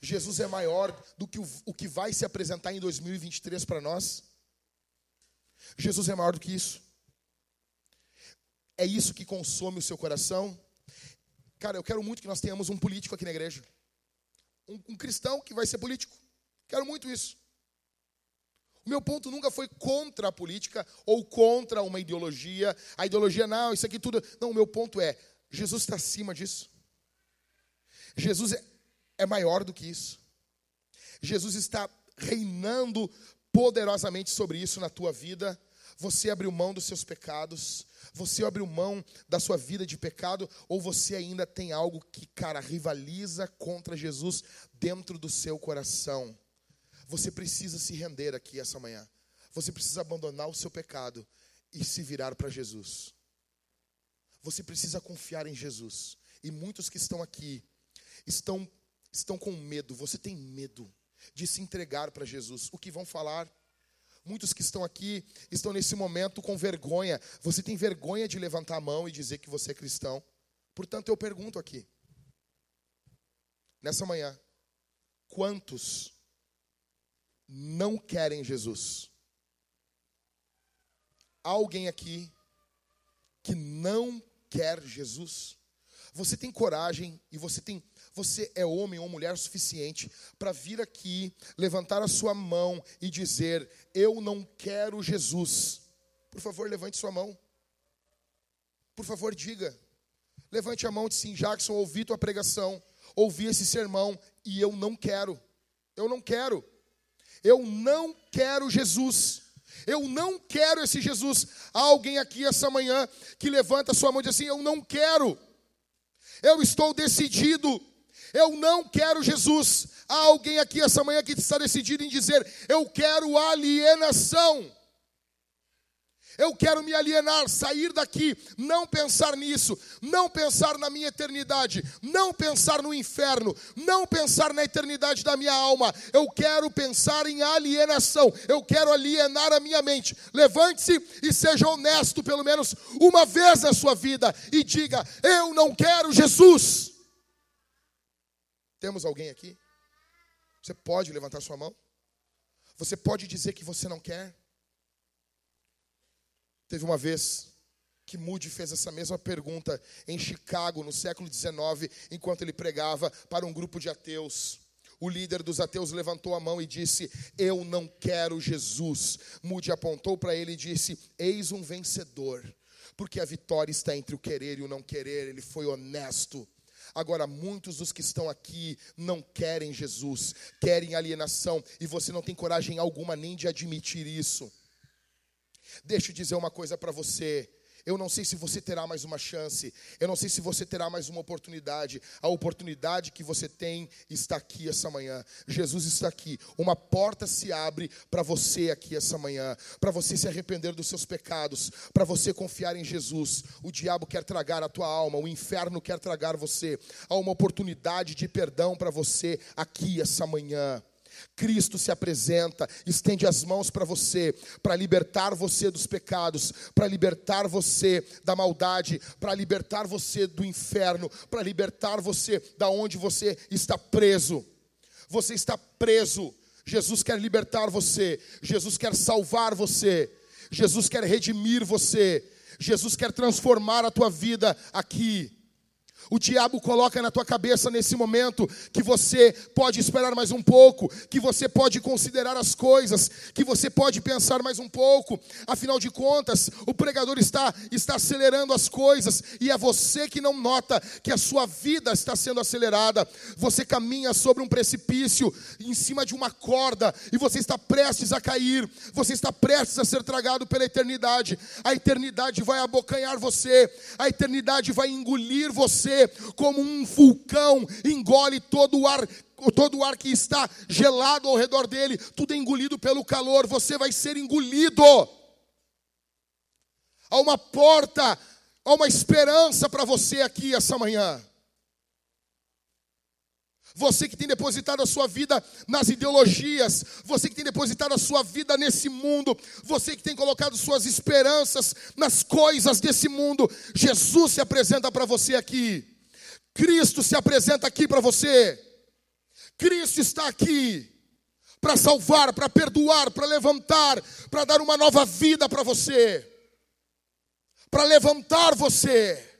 Jesus é maior do que o, o que vai se apresentar em 2023 para nós. Jesus é maior do que isso. É isso que consome o seu coração. Cara, eu quero muito que nós tenhamos um político aqui na igreja. Um, um cristão que vai ser político. Quero muito isso. O meu ponto nunca foi contra a política ou contra uma ideologia. A ideologia, não, isso aqui tudo. Não, o meu ponto é: Jesus está acima disso. Jesus é, é maior do que isso. Jesus está reinando poderosamente sobre isso na tua vida. Você abriu mão dos seus pecados, você abriu mão da sua vida de pecado, ou você ainda tem algo que, cara, rivaliza contra Jesus dentro do seu coração. Você precisa se render aqui essa manhã. Você precisa abandonar o seu pecado e se virar para Jesus. Você precisa confiar em Jesus. E muitos que estão aqui estão estão com medo. Você tem medo de se entregar para Jesus. O que vão falar? Muitos que estão aqui estão nesse momento com vergonha. Você tem vergonha de levantar a mão e dizer que você é cristão? Portanto, eu pergunto aqui, nessa manhã, quantos não querem Jesus. Alguém aqui que não quer Jesus? Você tem coragem e você tem você é homem ou mulher suficiente para vir aqui, levantar a sua mão e dizer: "Eu não quero Jesus". Por favor, levante sua mão. Por favor, diga. Levante a mão e diz sim, Jackson, ouvi tua pregação, ouvi esse sermão e eu não quero. Eu não quero. Eu não quero Jesus. Eu não quero esse Jesus. Há alguém aqui essa manhã que levanta sua mão e diz assim: Eu não quero. Eu estou decidido. Eu não quero Jesus. Há alguém aqui essa manhã que está decidido em dizer: Eu quero alienação. Eu quero me alienar, sair daqui, não pensar nisso, não pensar na minha eternidade, não pensar no inferno, não pensar na eternidade da minha alma. Eu quero pensar em alienação, eu quero alienar a minha mente. Levante-se e seja honesto, pelo menos uma vez na sua vida, e diga: Eu não quero Jesus. Temos alguém aqui? Você pode levantar sua mão? Você pode dizer que você não quer? Teve uma vez que Moody fez essa mesma pergunta em Chicago, no século XIX, enquanto ele pregava para um grupo de ateus. O líder dos ateus levantou a mão e disse: Eu não quero Jesus. Moody apontou para ele e disse: Eis um vencedor, porque a vitória está entre o querer e o não querer. Ele foi honesto. Agora, muitos dos que estão aqui não querem Jesus, querem alienação, e você não tem coragem alguma nem de admitir isso. Deixa eu dizer uma coisa para você. Eu não sei se você terá mais uma chance. Eu não sei se você terá mais uma oportunidade. A oportunidade que você tem está aqui essa manhã. Jesus está aqui. Uma porta se abre para você aqui essa manhã. Para você se arrepender dos seus pecados. Para você confiar em Jesus. O diabo quer tragar a tua alma. O inferno quer tragar você. Há uma oportunidade de perdão para você aqui essa manhã. Cristo se apresenta, estende as mãos para você, para libertar você dos pecados, para libertar você da maldade, para libertar você do inferno, para libertar você da onde você está preso. Você está preso. Jesus quer libertar você. Jesus quer salvar você. Jesus quer redimir você. Jesus quer transformar a tua vida aqui. O diabo coloca na tua cabeça nesse momento que você pode esperar mais um pouco, que você pode considerar as coisas, que você pode pensar mais um pouco. Afinal de contas, o pregador está está acelerando as coisas e é você que não nota que a sua vida está sendo acelerada. Você caminha sobre um precipício em cima de uma corda e você está prestes a cair. Você está prestes a ser tragado pela eternidade. A eternidade vai abocanhar você. A eternidade vai engolir você como um vulcão, engole todo o ar todo o ar que está gelado ao redor dele, tudo é engolido pelo calor, você vai ser engolido. Há uma porta, há uma esperança para você aqui essa manhã. Você que tem depositado a sua vida nas ideologias, você que tem depositado a sua vida nesse mundo, você que tem colocado suas esperanças nas coisas desse mundo, Jesus se apresenta para você aqui. Cristo se apresenta aqui para você. Cristo está aqui para salvar, para perdoar, para levantar, para dar uma nova vida para você, para levantar você.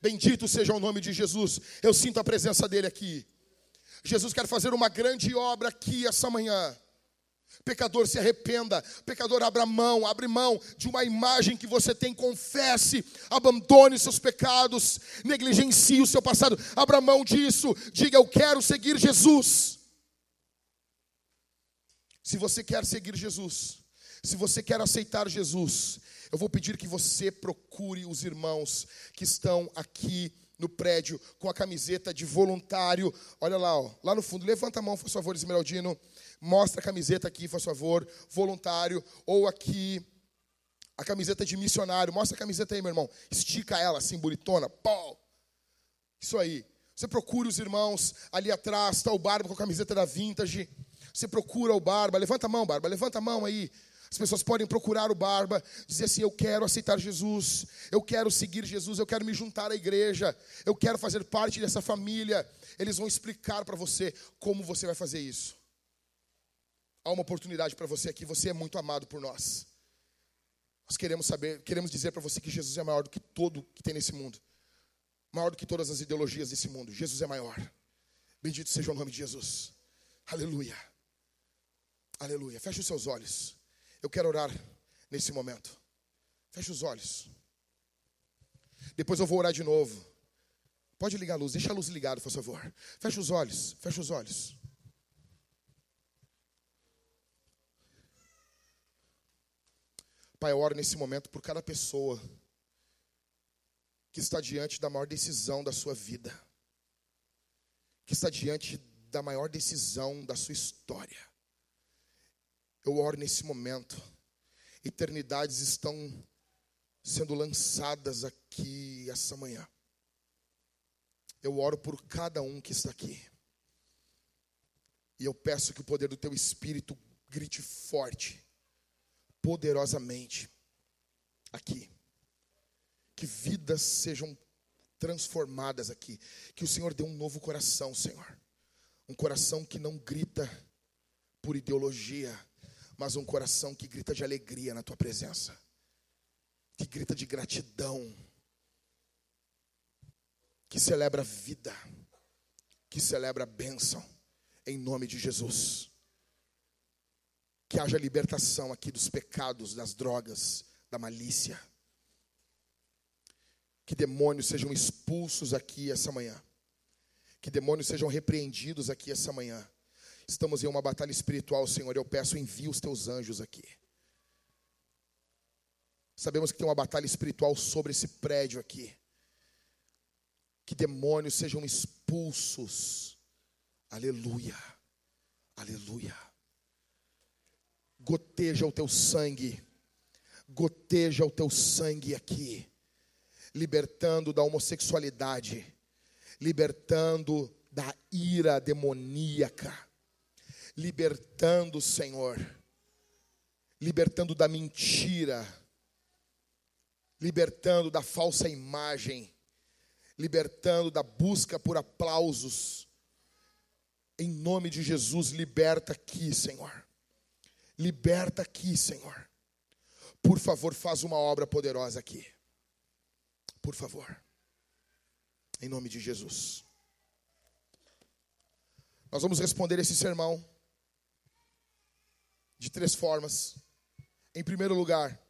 Bendito seja o nome de Jesus. Eu sinto a presença dele aqui. Jesus quer fazer uma grande obra aqui essa manhã. Pecador, se arrependa. Pecador, abra mão, abre mão de uma imagem que você tem, confesse, abandone seus pecados, negligencie o seu passado, abra mão disso, diga: Eu quero seguir Jesus. Se você quer seguir Jesus, se você quer aceitar Jesus, eu vou pedir que você procure os irmãos que estão aqui no prédio com a camiseta de voluntário. Olha lá, ó, lá no fundo. Levanta a mão, por favor, Esmeraldino. Mostra a camiseta aqui, por favor, voluntário. Ou aqui, a camiseta de missionário. Mostra a camiseta aí, meu irmão. Estica ela assim, bonitona. Pau. Isso aí. Você procura os irmãos ali atrás. Está o Barba com a camiseta da Vintage. Você procura o Barba. Levanta a mão, Barba. Levanta a mão aí. As pessoas podem procurar o Barba, dizer assim: Eu quero aceitar Jesus, eu quero seguir Jesus, eu quero me juntar à igreja, eu quero fazer parte dessa família. Eles vão explicar para você como você vai fazer isso. Há uma oportunidade para você aqui, você é muito amado por nós. Nós queremos saber, queremos dizer para você que Jesus é maior do que todo que tem nesse mundo, maior do que todas as ideologias desse mundo. Jesus é maior. Bendito seja o nome de Jesus. Aleluia. Aleluia. Feche os seus olhos. Eu quero orar nesse momento. Feche os olhos. Depois eu vou orar de novo. Pode ligar a luz, deixa a luz ligada, por favor. Feche os olhos, feche os olhos. Pai, eu oro nesse momento por cada pessoa que está diante da maior decisão da sua vida, que está diante da maior decisão da sua história. Eu oro nesse momento. Eternidades estão sendo lançadas aqui essa manhã. Eu oro por cada um que está aqui. E eu peço que o poder do teu espírito grite forte, poderosamente aqui. Que vidas sejam transformadas aqui. Que o Senhor dê um novo coração, Senhor. Um coração que não grita por ideologia, mas um coração que grita de alegria na tua presença, que grita de gratidão, que celebra a vida, que celebra a bênção, em nome de Jesus. Que haja libertação aqui dos pecados, das drogas, da malícia. Que demônios sejam expulsos aqui essa manhã. Que demônios sejam repreendidos aqui essa manhã Estamos em uma batalha espiritual, Senhor. Eu peço, envia os teus anjos aqui. Sabemos que tem uma batalha espiritual sobre esse prédio aqui. Que demônios sejam expulsos. Aleluia. Aleluia. Goteja o teu sangue. Goteja o teu sangue aqui. Libertando da homossexualidade. Libertando da ira demoníaca libertando, Senhor, libertando da mentira, libertando da falsa imagem, libertando da busca por aplausos. Em nome de Jesus, liberta aqui, Senhor. Liberta aqui, Senhor. Por favor, faz uma obra poderosa aqui. Por favor. Em nome de Jesus. Nós vamos responder esse sermão de três formas. Em primeiro lugar,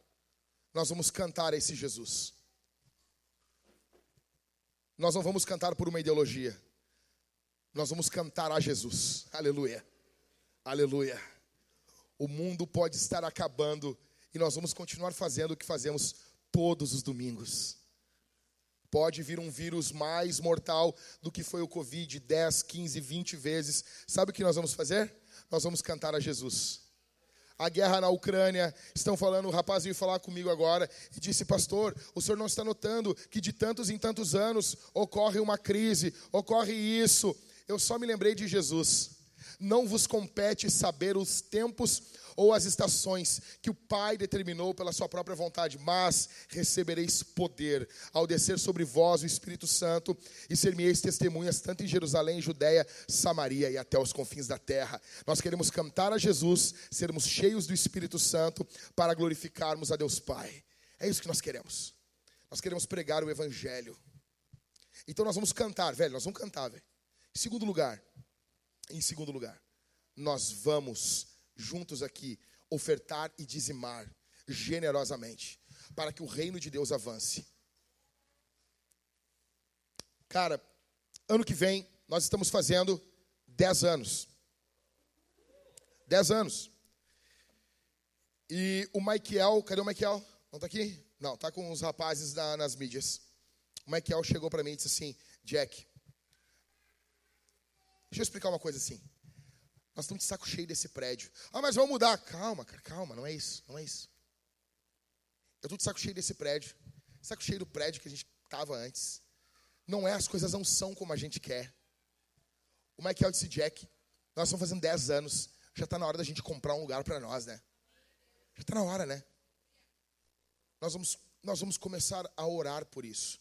nós vamos cantar a esse Jesus. Nós não vamos cantar por uma ideologia. Nós vamos cantar a Jesus. Aleluia. Aleluia. O mundo pode estar acabando e nós vamos continuar fazendo o que fazemos todos os domingos. Pode vir um vírus mais mortal do que foi o Covid 10, 15, 20 vezes. Sabe o que nós vamos fazer? Nós vamos cantar a Jesus a guerra na Ucrânia. Estão falando, o rapaz veio falar comigo agora e disse: Pastor, o senhor não está notando que de tantos em tantos anos ocorre uma crise, ocorre isso. Eu só me lembrei de Jesus. Não vos compete saber os tempos ou as estações que o Pai determinou pela sua própria vontade, mas recebereis poder ao descer sobre vós o Espírito Santo e ser-me-eis testemunhas tanto em Jerusalém, Judéia, Samaria e até os confins da terra. Nós queremos cantar a Jesus, sermos cheios do Espírito Santo para glorificarmos a Deus Pai. É isso que nós queremos. Nós queremos pregar o Evangelho. Então nós vamos cantar, velho, nós vamos cantar, velho. Em segundo lugar, em segundo lugar, nós vamos juntos aqui ofertar e dizimar generosamente, para que o reino de Deus avance. Cara, ano que vem nós estamos fazendo 10 anos. 10 anos. E o Michael, cadê o Michael? Não está aqui? Não, está com os rapazes na, nas mídias. O Michael chegou para mim e disse assim: Jack, deixa eu explicar uma coisa assim. Nós estamos de saco cheio desse prédio. Ah, mas vamos mudar. Calma, cara, calma, não é isso, não é isso. Eu estou de saco cheio desse prédio. Saco cheio do prédio que a gente estava antes. Não é, as coisas não são como a gente quer. O Michael disse, Jack, nós estamos fazendo 10 anos. Já está na hora da gente comprar um lugar para nós, né? Já está na hora, né? Nós vamos, nós vamos começar a orar por isso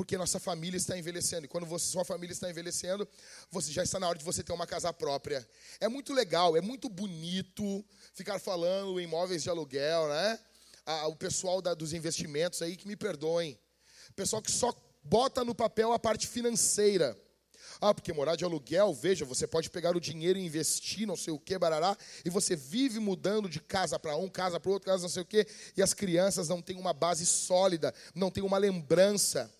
porque nossa família está envelhecendo. E quando você, sua família está envelhecendo, você já está na hora de você ter uma casa própria. É muito legal, é muito bonito ficar falando em imóveis de aluguel, né? Ah, o pessoal da, dos investimentos aí que me perdoem. O pessoal que só bota no papel a parte financeira. Ah, porque morar de aluguel, veja, você pode pegar o dinheiro e investir, não sei o que, barará, e você vive mudando de casa para um, casa para outro, casa não sei o que, e as crianças não têm uma base sólida, não têm uma lembrança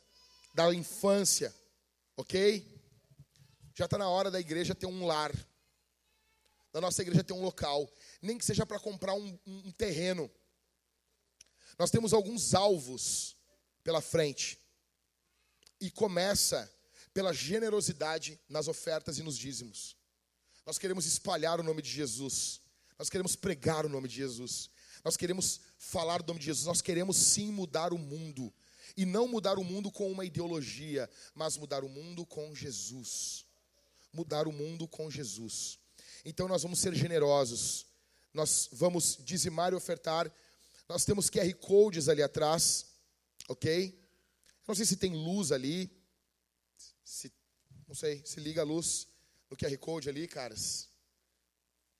da infância, ok? Já está na hora da igreja ter um lar, da nossa igreja ter um local, nem que seja para comprar um, um terreno. Nós temos alguns alvos pela frente, e começa pela generosidade nas ofertas e nos dízimos. Nós queremos espalhar o nome de Jesus. Nós queremos pregar o nome de Jesus. Nós queremos falar o nome de Jesus. Nós queremos sim mudar o mundo. E não mudar o mundo com uma ideologia, mas mudar o mundo com Jesus. Mudar o mundo com Jesus. Então nós vamos ser generosos. Nós vamos dizimar e ofertar. Nós temos QR codes ali atrás, ok? Não sei se tem luz ali. Se, não sei, se liga a luz no QR Code ali, caras.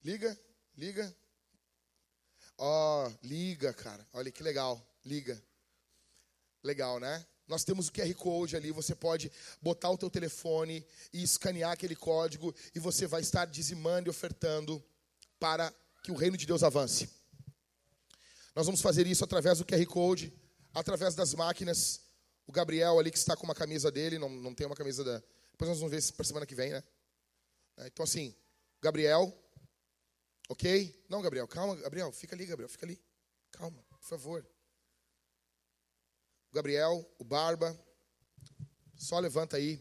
Liga, liga. Ó, oh, liga, cara. Olha que legal. Liga. Legal, né? Nós temos o QR Code ali, você pode botar o teu telefone e escanear aquele código e você vai estar dizimando e ofertando para que o reino de Deus avance. Nós vamos fazer isso através do QR Code, através das máquinas. O Gabriel ali que está com uma camisa dele, não, não tem uma camisa da... Depois nós vamos ver para semana que vem, né? É, então assim, Gabriel, ok? Não, Gabriel, calma, Gabriel, fica ali, Gabriel, fica ali. Calma, por favor o Gabriel, o Barba. Só levanta aí.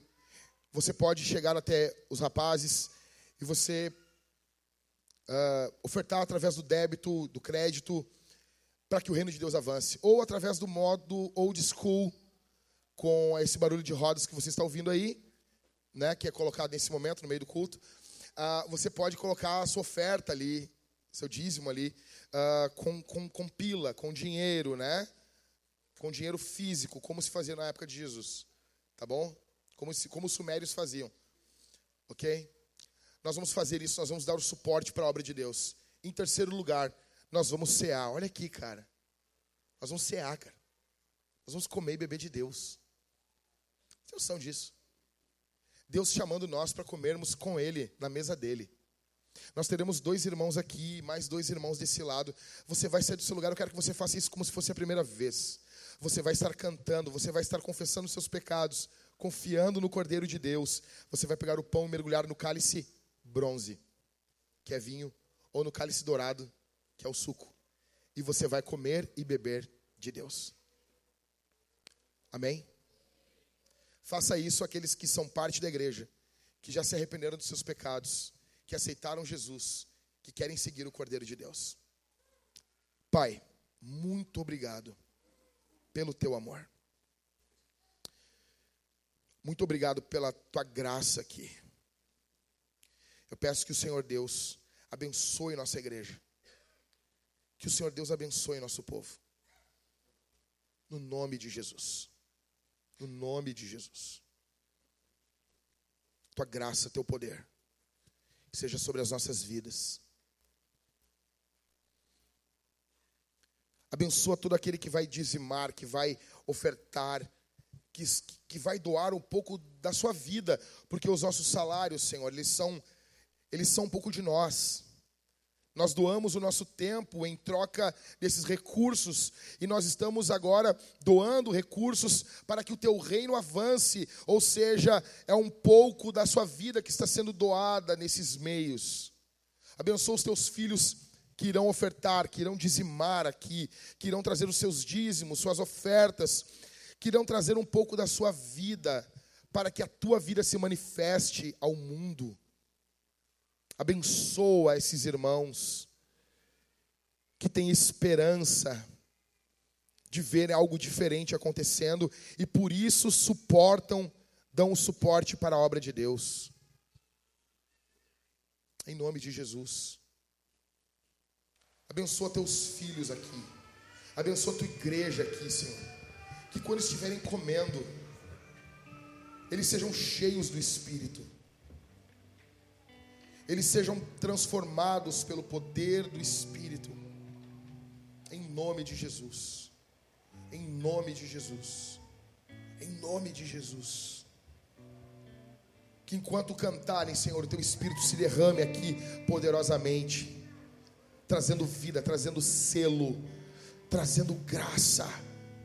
Você pode chegar até os rapazes e você uh, ofertar através do débito, do crédito, para que o reino de Deus avance. Ou através do modo old school, com esse barulho de rodas que você está ouvindo aí, né, que é colocado nesse momento, no meio do culto. Uh, você pode colocar a sua oferta ali, seu dízimo ali, uh, com, com, com pila, com dinheiro, né? Com dinheiro físico, como se fazia na época de Jesus. Tá bom? Como, se, como os sumérios faziam. Ok? Nós vamos fazer isso, nós vamos dar o suporte para a obra de Deus. Em terceiro lugar, nós vamos cear. Olha aqui, cara. Nós vamos cear, cara. Nós vamos comer e beber de Deus. Tem noção disso? Deus chamando nós para comermos com Ele, na mesa dele. Nós teremos dois irmãos aqui, mais dois irmãos desse lado. Você vai sair do seu lugar, eu quero que você faça isso como se fosse a primeira vez você vai estar cantando, você vai estar confessando seus pecados, confiando no Cordeiro de Deus. Você vai pegar o pão e mergulhar no cálice bronze, que é vinho, ou no cálice dourado, que é o suco. E você vai comer e beber de Deus. Amém? Faça isso aqueles que são parte da igreja, que já se arrependeram dos seus pecados, que aceitaram Jesus, que querem seguir o Cordeiro de Deus. Pai, muito obrigado pelo teu amor. Muito obrigado pela tua graça aqui. Eu peço que o Senhor Deus abençoe nossa igreja. Que o Senhor Deus abençoe nosso povo. No nome de Jesus. No nome de Jesus. Tua graça, teu poder. Seja sobre as nossas vidas. Abençoa todo aquele que vai dizimar, que vai ofertar, que, que vai doar um pouco da sua vida, porque os nossos salários, Senhor, eles são, eles são um pouco de nós. Nós doamos o nosso tempo em troca desses recursos e nós estamos agora doando recursos para que o teu reino avance, ou seja, é um pouco da sua vida que está sendo doada nesses meios. Abençoa os teus filhos que irão ofertar, que irão dizimar aqui, que irão trazer os seus dízimos, suas ofertas, que irão trazer um pouco da sua vida para que a tua vida se manifeste ao mundo. Abençoa esses irmãos que têm esperança de ver algo diferente acontecendo e por isso suportam, dão o suporte para a obra de Deus. Em nome de Jesus. Abençoa teus filhos aqui. Abençoa tua igreja aqui, Senhor. Que quando estiverem comendo, eles sejam cheios do Espírito eles sejam transformados pelo poder do Espírito. Em nome de Jesus. Em nome de Jesus. Em nome de Jesus. Que enquanto cantarem, Senhor, teu Espírito se derrame aqui poderosamente, trazendo vida, trazendo selo, trazendo graça